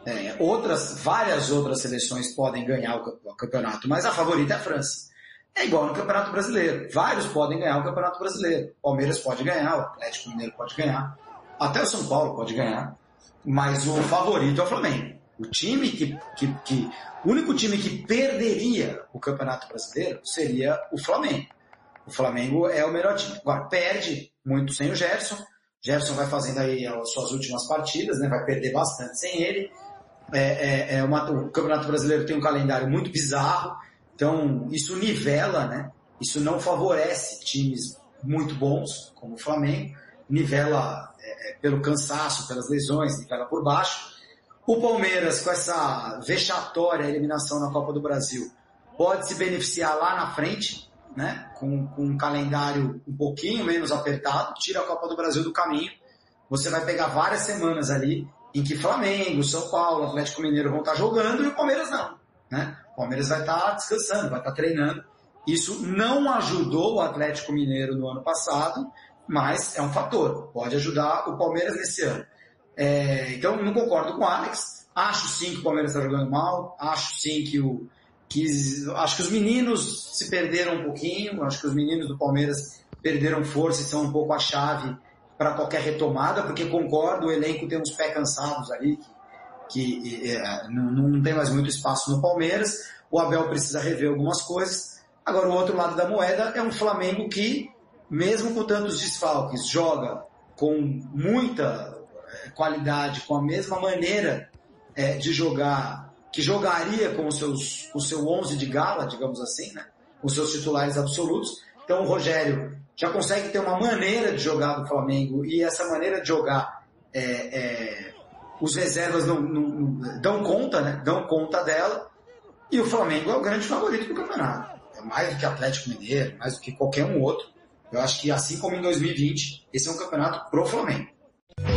É, outras, várias outras seleções podem ganhar o campeonato, mas a favorita é a França. É igual no Campeonato Brasileiro. Vários podem ganhar o Campeonato Brasileiro. O Palmeiras pode ganhar, o Atlético Mineiro pode ganhar, até o São Paulo pode ganhar. Mas o favorito é o Flamengo. O time que, que, que o único time que perderia o Campeonato Brasileiro seria o Flamengo. O Flamengo é o melhor time. Agora, perde muito sem o Gerson. Gerson vai fazendo aí as suas últimas partidas, né? vai perder bastante sem ele. É, é, é uma, o Campeonato Brasileiro tem um calendário muito bizarro, então isso nivela, né? Isso não favorece times muito bons, como o Flamengo, nivela é, é pelo cansaço, pelas lesões, nivela por baixo. O Palmeiras, com essa vexatória eliminação na Copa do Brasil, pode se beneficiar lá na frente, né? Com, com um calendário um pouquinho menos apertado, tira a Copa do Brasil do caminho. Você vai pegar várias semanas ali em que Flamengo, São Paulo, Atlético Mineiro vão estar jogando e o Palmeiras não. Né? O Palmeiras vai estar descansando, vai estar treinando. Isso não ajudou o Atlético Mineiro no ano passado, mas é um fator. Pode ajudar o Palmeiras nesse ano. É, então, não concordo com o Alex. Acho sim que o Palmeiras está jogando mal. Acho sim que o. Que, acho que os meninos se perderam um pouquinho. Acho que os meninos do Palmeiras perderam força e são um pouco a chave para qualquer retomada, porque concordo, o elenco tem uns pés cansados ali, que, que é, não, não tem mais muito espaço no Palmeiras. O Abel precisa rever algumas coisas. Agora, o outro lado da moeda é um Flamengo que, mesmo com tantos desfalques, joga com muita é, qualidade, com a mesma maneira é, de jogar, que jogaria com, os seus, com o seu 11 de gala, digamos assim, né? com seus titulares absolutos. Então, o Rogério já consegue ter uma maneira de jogar do Flamengo e essa maneira de jogar é, é, os reservas não, não, não, dão conta, né? Dão conta dela e o Flamengo é o grande favorito do campeonato. É mais do que Atlético Mineiro, mais do que qualquer um outro. Eu acho que assim como em 2020, esse é um campeonato pro Flamengo.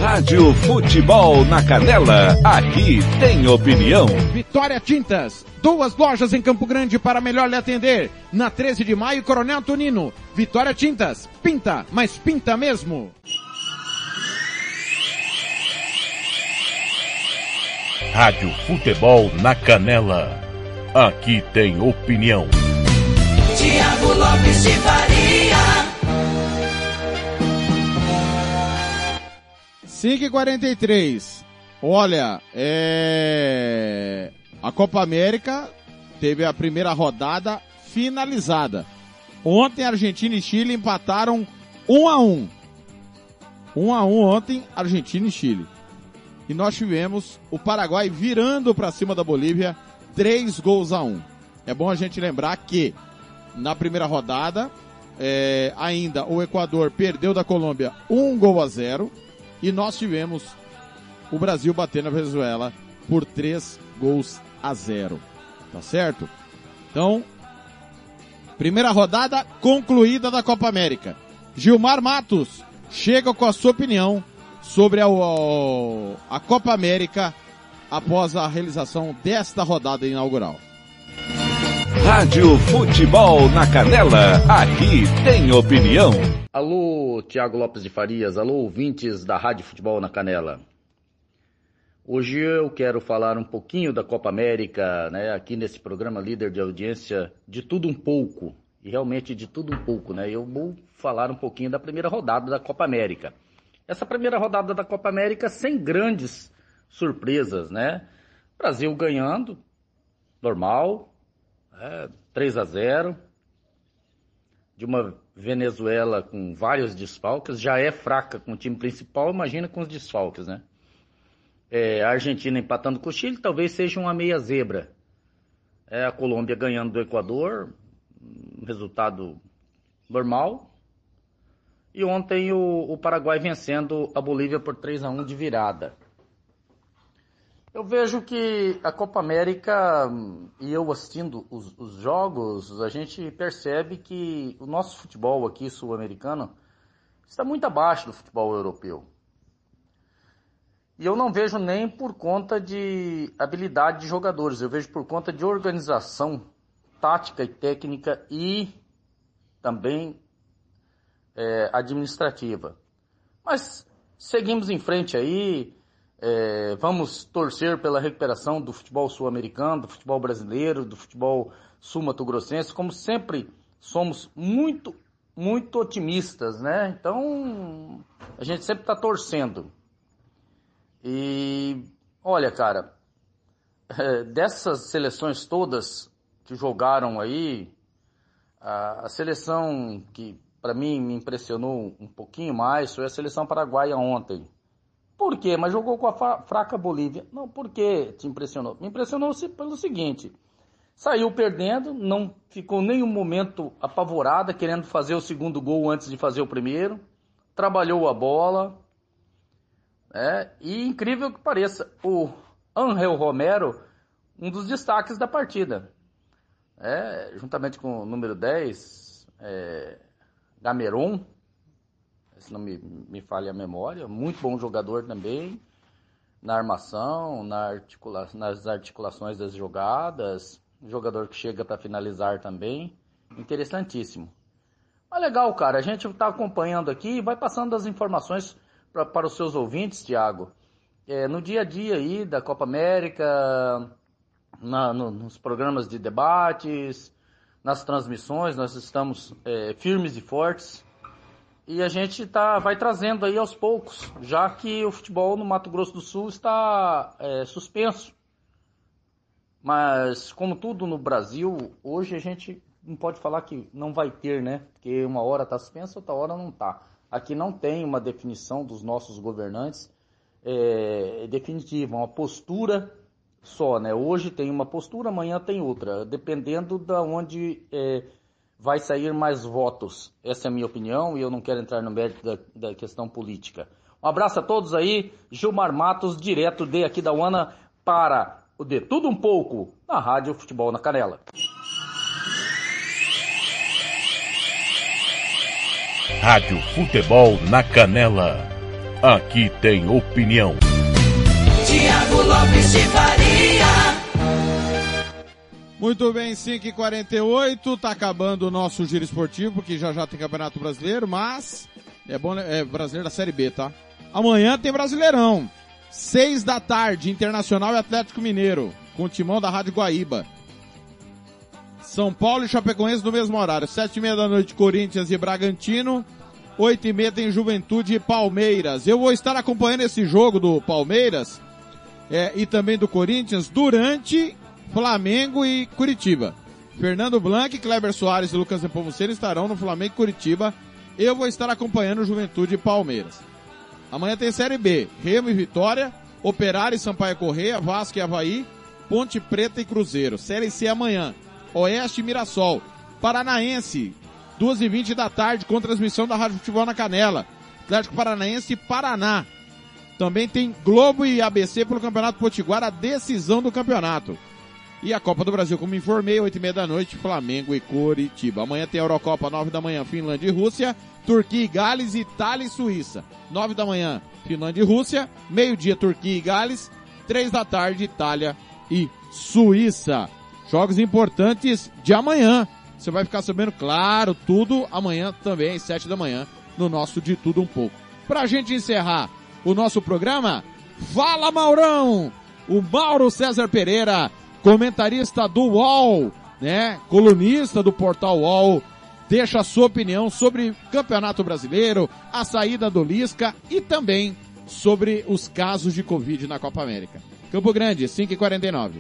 Rádio Futebol na Canela, aqui tem opinião. Vitória Tintas, duas lojas em Campo Grande para melhor lhe atender. Na 13 de maio, Coronel Tonino. Vitória Tintas, pinta, mas pinta mesmo. Rádio Futebol na Canela, aqui tem opinião. Tiago Lopes de Faria. 5h43. Olha, é... a Copa América teve a primeira rodada finalizada. Ontem Argentina e Chile empataram 1 a 1. 1 a 1 ontem Argentina e Chile. E nós tivemos o Paraguai virando para cima da Bolívia 3 gols a 1. É bom a gente lembrar que na primeira rodada é, ainda o Equador perdeu da Colômbia 1 gol a 0 e nós tivemos o Brasil batendo a Venezuela por 3 gols a 0. Tá certo? Então, primeira rodada concluída da Copa América. Gilmar Matos chega com a sua opinião sobre a, a Copa América após a realização desta rodada inaugural. Rádio Futebol na Canela, aqui tem opinião. Alô, Tiago Lopes de Farias, alô, ouvintes da Rádio Futebol na Canela. Hoje eu quero falar um pouquinho da Copa América, né, aqui nesse programa líder de audiência, de tudo um pouco, e realmente de tudo um pouco, né? Eu vou falar um pouquinho da primeira rodada da Copa América. Essa primeira rodada da Copa América sem grandes surpresas, né? Brasil ganhando, normal, é, 3 a 0 de uma Venezuela com vários desfalques, já é fraca com o time principal, imagina com os desfalques, né? É, a Argentina empatando com o Chile talvez seja uma meia zebra. É, a Colômbia ganhando do Equador, resultado normal. E ontem o, o Paraguai vencendo a Bolívia por 3 a 1 de virada. Eu vejo que a Copa América, e eu assistindo os, os jogos, a gente percebe que o nosso futebol aqui sul-americano está muito abaixo do futebol europeu. E eu não vejo nem por conta de habilidade de jogadores, eu vejo por conta de organização tática e técnica e também é, administrativa. Mas seguimos em frente aí, é, vamos torcer pela recuperação do futebol sul-americano, do futebol brasileiro, do futebol sul-mato-grossense, como sempre somos muito, muito otimistas, né? Então, a gente sempre está torcendo. E, olha, cara, é, dessas seleções todas que jogaram aí, a, a seleção que para mim me impressionou um pouquinho mais foi a seleção paraguaia ontem por quê? Mas jogou com a fraca Bolívia. Não, por que te impressionou? Me impressionou pelo seguinte: saiu perdendo, não ficou nenhum momento apavorada, querendo fazer o segundo gol antes de fazer o primeiro, trabalhou a bola. É, e incrível que pareça, o Angel Romero, um dos destaques da partida. É, juntamente com o número 10, é, Gameron, se não me, me falha a memória. Muito bom jogador também, na armação, na articula nas articulações das jogadas. Jogador que chega para finalizar também. Interessantíssimo. Mas legal, cara. A gente está acompanhando aqui e vai passando as informações pra, para os seus ouvintes, Thiago. É, no dia a dia aí da Copa América, na, no, nos programas de debates, nas transmissões, nós estamos é, firmes e fortes e a gente tá, vai trazendo aí aos poucos, já que o futebol no Mato Grosso do Sul está é, suspenso. Mas, como tudo no Brasil, hoje a gente não pode falar que não vai ter, né? Porque uma hora está suspenso, outra hora não está. Aqui não tem uma definição dos nossos governantes é, definitiva, uma postura só, né? Hoje tem uma postura, amanhã tem outra, dependendo da onde é, vai sair mais votos. Essa é a minha opinião e eu não quero entrar no mérito da, da questão política. Um abraço a todos aí. Gilmar Matos, direto de aqui da UANA para o De Tudo Um Pouco na Rádio Futebol na Canela. Rádio Futebol na Canela. Aqui tem opinião. Tiago Lopes de Faria. Muito bem, 5h48, tá acabando o nosso giro esportivo, porque já já tem Campeonato Brasileiro, mas é bom, é brasileiro da Série B, tá? Amanhã tem Brasileirão. 6 da tarde, Internacional e Atlético Mineiro, com o timão da Rádio Guaíba. São Paulo e Chapecoense no mesmo horário. Sete e meia da noite, Corinthians e Bragantino. Oito e meia tem Juventude e Palmeiras. Eu vou estar acompanhando esse jogo do Palmeiras é, e também do Corinthians durante Flamengo e Curitiba. Fernando Blanc, Kleber Soares e Lucas Nepomuceno estarão no Flamengo e Curitiba. Eu vou estar acompanhando Juventude e Palmeiras. Amanhã tem Série B, Remo e Vitória, Operário e Sampaio Correia, Vasco e Havaí, Ponte Preta e Cruzeiro. Série C amanhã, Oeste e Mirassol. Paranaense, 2h20 da tarde, com transmissão da Rádio Futebol na Canela. Atlético Paranaense e Paraná. Também tem Globo e ABC pelo Campeonato Potiguar, a decisão do campeonato. E a Copa do Brasil, como informei, 8 e meia da noite, Flamengo e Coritiba. Amanhã tem a Eurocopa, 9 da manhã, Finlândia e Rússia, Turquia e Gales, Itália e Suíça. 9 da manhã, Finlândia e Rússia, meio-dia, Turquia e Gales, 3 da tarde, Itália e Suíça. Jogos importantes de amanhã. Você vai ficar sabendo, claro, tudo amanhã também, às 7 da manhã, no nosso De Tudo Um Pouco. Pra gente encerrar o nosso programa, fala Maurão! O Mauro César Pereira comentarista do UOL, né? Colunista do portal UOL, deixa a sua opinião sobre Campeonato Brasileiro, a saída do Lisca e também sobre os casos de Covid na Copa América. Campo Grande, 5h49.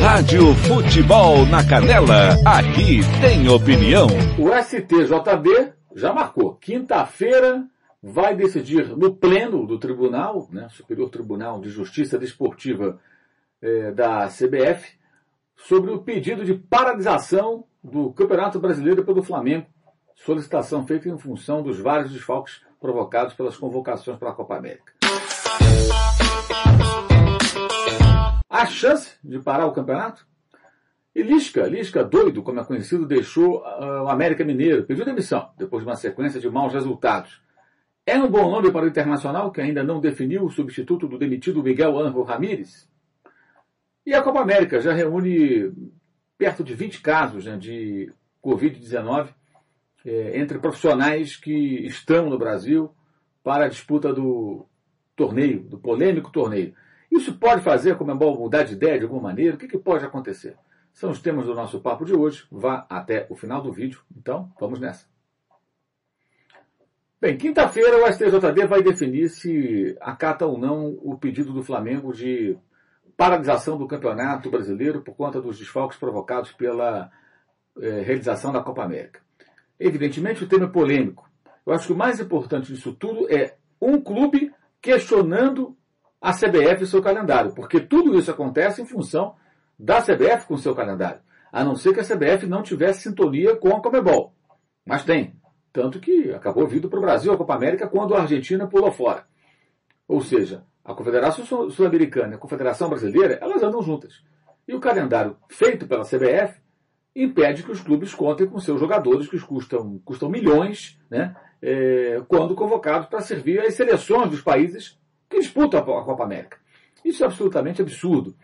Rádio Futebol na Canela, aqui tem opinião. O STJD já marcou. Quinta-feira vai decidir no pleno do tribunal, né, Superior Tribunal de Justiça Desportiva é, da CBF sobre o pedido de paralisação do Campeonato Brasileiro pelo Flamengo Solicitação feita em função dos vários desfalques provocados pelas convocações para a Copa América. Há chance de parar o campeonato? E Lisca, Lisca doido, como é conhecido, deixou uh, o América Mineiro, pediu demissão, depois de uma sequência de maus resultados. É um bom nome para o Internacional, que ainda não definiu o substituto do demitido Miguel Ángel Ramírez? E a Copa América já reúne perto de 20 casos né, de Covid-19 é, entre profissionais que estão no Brasil para a disputa do torneio, do polêmico torneio. Isso pode fazer como é bom mudar de ideia de alguma maneira? O que, que pode acontecer? São os temas do nosso papo de hoje. Vá até o final do vídeo. Então, vamos nessa. Bem, quinta-feira o STJD vai definir se acata ou não o pedido do Flamengo de paralisação do Campeonato Brasileiro por conta dos desfalques provocados pela eh, realização da Copa América. Evidentemente, o tema é polêmico. Eu acho que o mais importante disso tudo é um clube questionando a CBF e seu calendário, porque tudo isso acontece em função da CBF com seu calendário, a não ser que a CBF não tivesse sintonia com a Comebol. Mas tem. Tanto que acabou vindo para o Brasil a Copa América quando a Argentina pulou fora. Ou seja, a Confederação Sul-Americana e a Confederação Brasileira, elas andam juntas. E o calendário feito pela CBF impede que os clubes contem com seus jogadores, que custam, custam milhões, né, é, quando convocados para servir as seleções dos países que disputam a Copa América. Isso é absolutamente absurdo.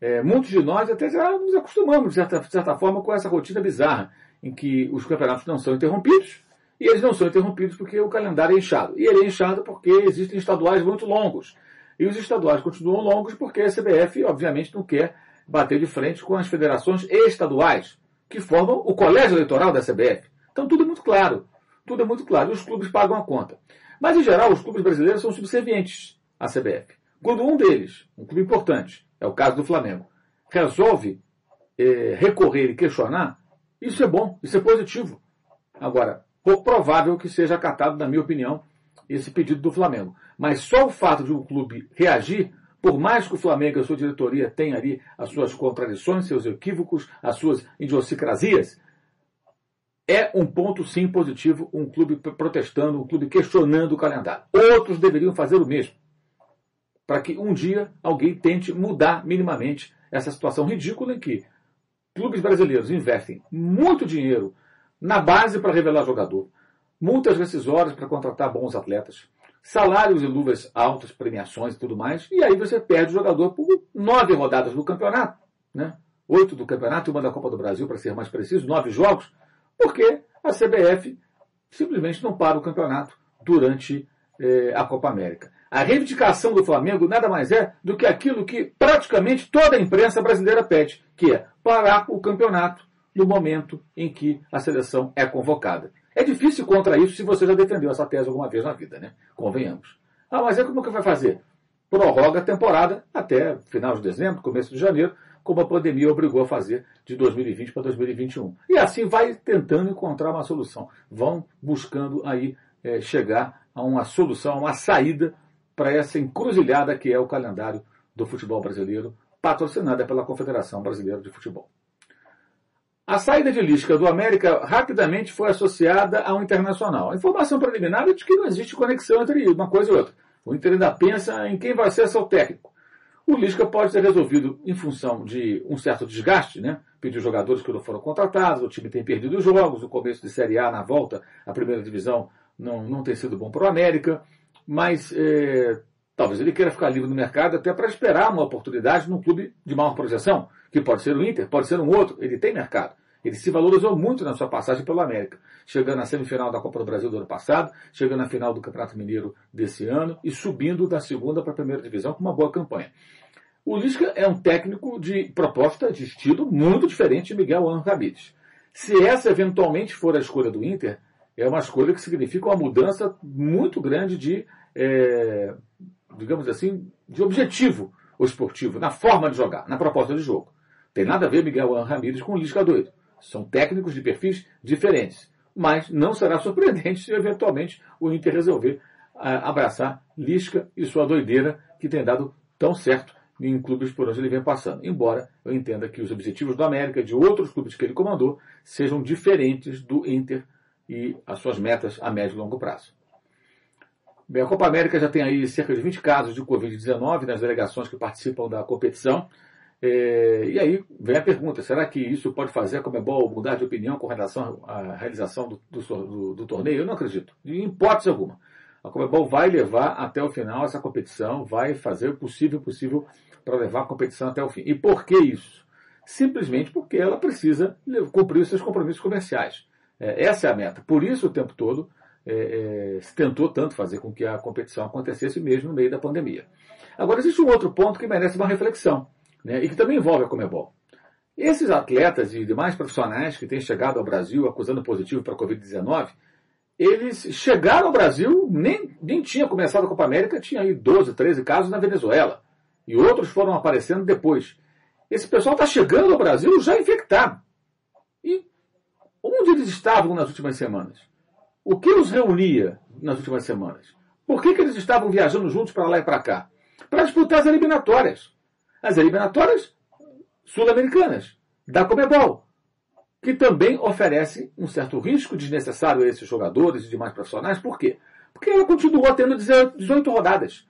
É, muitos de nós até já nos acostumamos, de certa, de certa forma, com essa rotina bizarra, em que os campeonatos não são interrompidos, e eles não são interrompidos porque o calendário é inchado. E ele é inchado porque existem estaduais muito longos. E os estaduais continuam longos porque a CBF, obviamente, não quer bater de frente com as federações estaduais, que formam o colégio eleitoral da CBF. Então tudo é muito claro. Tudo é muito claro. E os clubes pagam a conta. Mas, em geral, os clubes brasileiros são subservientes à CBF. Quando um deles, um clube importante, é o caso do Flamengo, resolve eh, recorrer e questionar, isso é bom, isso é positivo. Agora, pouco provável que seja acatado, na minha opinião, esse pedido do Flamengo. Mas só o fato de um clube reagir, por mais que o Flamengo e a sua diretoria tenham ali as suas contradições, seus equívocos, as suas idiosincrasias, é um ponto sim positivo um clube protestando, um clube questionando o calendário. Outros deveriam fazer o mesmo. Para que um dia alguém tente mudar minimamente essa situação ridícula em que clubes brasileiros investem muito dinheiro na base para revelar jogador, multas rescisórias para contratar bons atletas, salários e luvas altas, premiações e tudo mais, e aí você perde o jogador por nove rodadas do campeonato, né? oito do campeonato e uma da Copa do Brasil, para ser mais preciso, nove jogos, porque a CBF simplesmente não para o campeonato durante eh, a Copa América. A reivindicação do Flamengo nada mais é do que aquilo que praticamente toda a imprensa brasileira pede, que é parar o campeonato no momento em que a seleção é convocada. É difícil contra isso se você já defendeu essa tese alguma vez na vida, né? Convenhamos. Ah, mas é como que vai fazer? Prorroga a temporada até final de dezembro, começo de janeiro, como a pandemia obrigou a fazer de 2020 para 2021. E assim vai tentando encontrar uma solução. Vão buscando aí é, chegar a uma solução, a uma saída para essa encruzilhada que é o calendário do futebol brasileiro, patrocinada pela Confederação Brasileira de Futebol. A saída de Lisca do América rapidamente foi associada ao Internacional. A informação preliminar é de que não existe conexão entre uma coisa e outra. O Inter ainda pensa em quem vai ser seu técnico. O Lisca pode ser resolvido em função de um certo desgaste, né? Pediu jogadores que não foram contratados, o time tem perdido os jogos, o começo de Série A na volta à primeira divisão não, não tem sido bom para o América, mas é, talvez ele queira ficar livre no mercado até para esperar uma oportunidade num clube de maior projeção que pode ser o Inter, pode ser um outro, ele tem mercado. Ele se valorizou muito na sua passagem pelo América, chegando na semifinal da Copa do Brasil do ano passado, chegando na final do Campeonato Mineiro desse ano e subindo da segunda para a primeira divisão com uma boa campanha. O Lisca é um técnico de proposta, de estilo muito diferente de Miguel Ramírez. Se essa eventualmente for a escolha do Inter, é uma escolha que significa uma mudança muito grande de, é, digamos assim, de objetivo esportivo, na forma de jogar, na proposta de jogo. Tem nada a ver Miguel Ramírez com Lisca doido. São técnicos de perfis diferentes. Mas não será [LAUGHS] surpreendente se eventualmente o Inter resolver uh, abraçar Lisca e sua doideira que tem dado tão certo em clubes por onde ele vem passando. Embora eu entenda que os objetivos do América e de outros clubes que ele comandou sejam diferentes do Inter e as suas metas a médio e longo prazo. Bem, a Copa América já tem aí cerca de 20 casos de Covid-19 nas delegações que participam da competição. É, e aí vem a pergunta: será que isso pode fazer a Comebol mudar de opinião com relação à realização do, do, do torneio? Eu não acredito, em hipótese alguma. A Comebol vai levar até o final essa competição, vai fazer o possível possível para levar a competição até o fim. E por que isso? Simplesmente porque ela precisa cumprir os seus compromissos comerciais. É, essa é a meta. Por isso, o tempo todo, é, é, se tentou tanto fazer com que a competição acontecesse mesmo no meio da pandemia. Agora, existe um outro ponto que merece uma reflexão, né, e que também envolve a Comebol. Esses atletas e demais profissionais que têm chegado ao Brasil acusando positivo para a Covid-19, eles chegaram ao Brasil, nem, nem tinha começado a Copa América, tinha aí 12, 13 casos na Venezuela. E outros foram aparecendo depois. Esse pessoal está chegando ao Brasil já infectado. E onde eles estavam nas últimas semanas? O que os reunia nas últimas semanas? Por que, que eles estavam viajando juntos para lá e para cá? Para disputar as eliminatórias. As eliminatórias sul-americanas, da Comebol, que também oferece um certo risco desnecessário a esses jogadores e demais profissionais. Por quê? Porque ela continuou tendo 18 rodadas.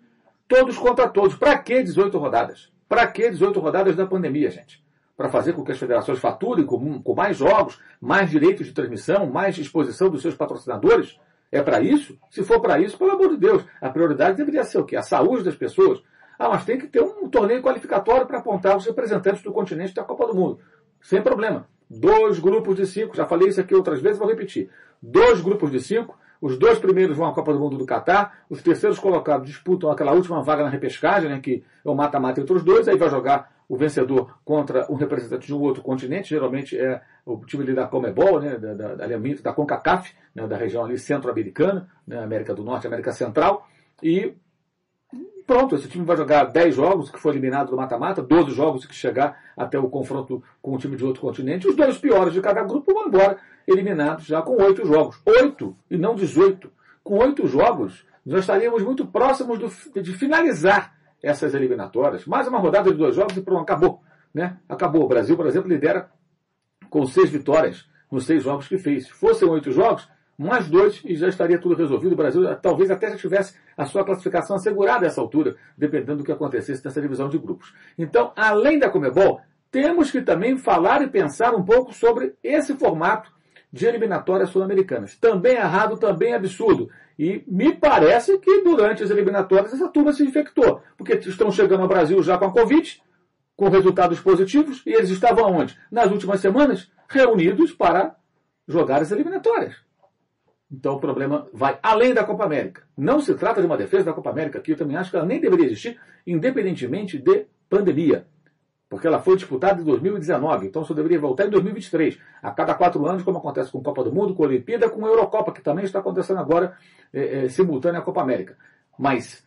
Todos contra todos. Para que 18 rodadas? Para que 18 rodadas da pandemia, gente? para fazer com que as federações faturem com, com mais jogos, mais direitos de transmissão, mais exposição dos seus patrocinadores? É para isso? Se for para isso, pelo amor de Deus, a prioridade deveria ser o quê? A saúde das pessoas. Ah, mas tem que ter um torneio qualificatório para apontar os representantes do continente da Copa do Mundo. Sem problema. Dois grupos de cinco, já falei isso aqui outras vezes, vou repetir. Dois grupos de cinco, os dois primeiros vão à Copa do Mundo do Catar, os terceiros colocados disputam aquela última vaga na repescagem, né, que é o mata-mata entre os dois, aí vai jogar o vencedor contra um representante de um outro continente, geralmente é o time ali da Comebol, né, da, da, da, da CONCACAF, né, da região ali centro-americana, né, América do Norte, América Central, e pronto, esse time vai jogar 10 jogos, que foi eliminado do mata-mata, 12 jogos que chegar até o confronto com o time de outro continente, os dois piores de cada grupo vão embora, eliminados já com 8 jogos. 8 e não 18. Com 8 jogos, nós estaríamos muito próximos do, de finalizar essas eliminatórias. Mais uma rodada de dois jogos e pronto, acabou. Né? Acabou. O Brasil, por exemplo, lidera com seis vitórias nos seis jogos que fez. Se fossem oito jogos, mais dois e já estaria tudo resolvido. O Brasil talvez até já tivesse a sua classificação assegurada a essa altura, dependendo do que acontecesse nessa divisão de grupos. Então, além da Comebol, temos que também falar e pensar um pouco sobre esse formato de eliminatórias sul-americanas. Também errado, também absurdo. E me parece que durante as eliminatórias essa turma se infectou, porque estão chegando ao Brasil já com a Covid, com resultados positivos, e eles estavam onde? Nas últimas semanas, reunidos para jogar as eliminatórias. Então o problema vai além da Copa América. Não se trata de uma defesa da Copa América, que eu também acho que ela nem deveria existir, independentemente de pandemia porque ela foi disputada em 2019, então só deveria voltar em 2023. A cada quatro anos, como acontece com a Copa do Mundo, com a Olimpíada, com a Eurocopa, que também está acontecendo agora é, é, simultânea à Copa América. Mas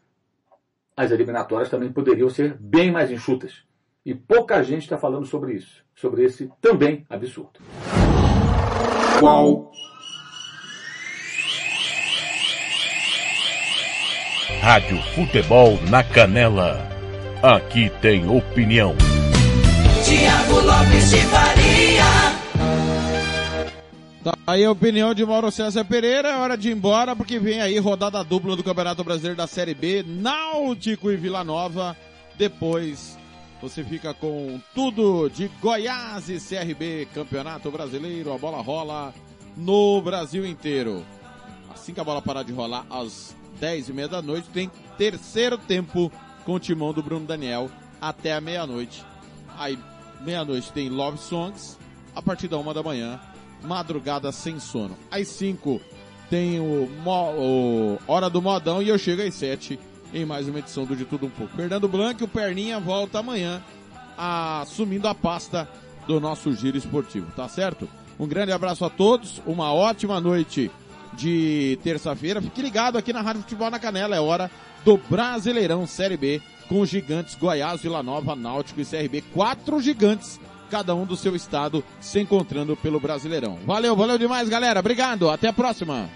as eliminatórias também poderiam ser bem mais enxutas. E pouca gente está falando sobre isso, sobre esse também absurdo. Qual? Rádio Futebol na Canela. Aqui tem opinião. Tiago Lopes de Faria. Tá aí a opinião de Mauro César Pereira, é hora de ir embora, porque vem aí rodada dupla do Campeonato Brasileiro da Série B, Náutico e Vila Nova. Depois você fica com tudo de Goiás e CRB, Campeonato Brasileiro, a bola rola no Brasil inteiro. Assim que a bola parar de rolar, às 10 e meia da noite, tem terceiro tempo com o timão do Bruno Daniel até a meia-noite. Aí meia-noite tem Love Songs, a partir da uma da manhã, Madrugada Sem Sono. Às cinco tem o, o Hora do Modão e eu chego às sete em mais uma edição do De Tudo Um Pouco. Fernando Blanco, o Perninha volta amanhã assumindo a pasta do nosso giro esportivo, tá certo? Um grande abraço a todos, uma ótima noite de terça-feira. Fique ligado aqui na Rádio Futebol na Canela, é hora do Brasileirão Série B com os gigantes Goiás, Vila Nova, Náutico e CRB. Quatro gigantes, cada um do seu estado, se encontrando pelo Brasileirão. Valeu, valeu demais, galera. Obrigado. Até a próxima.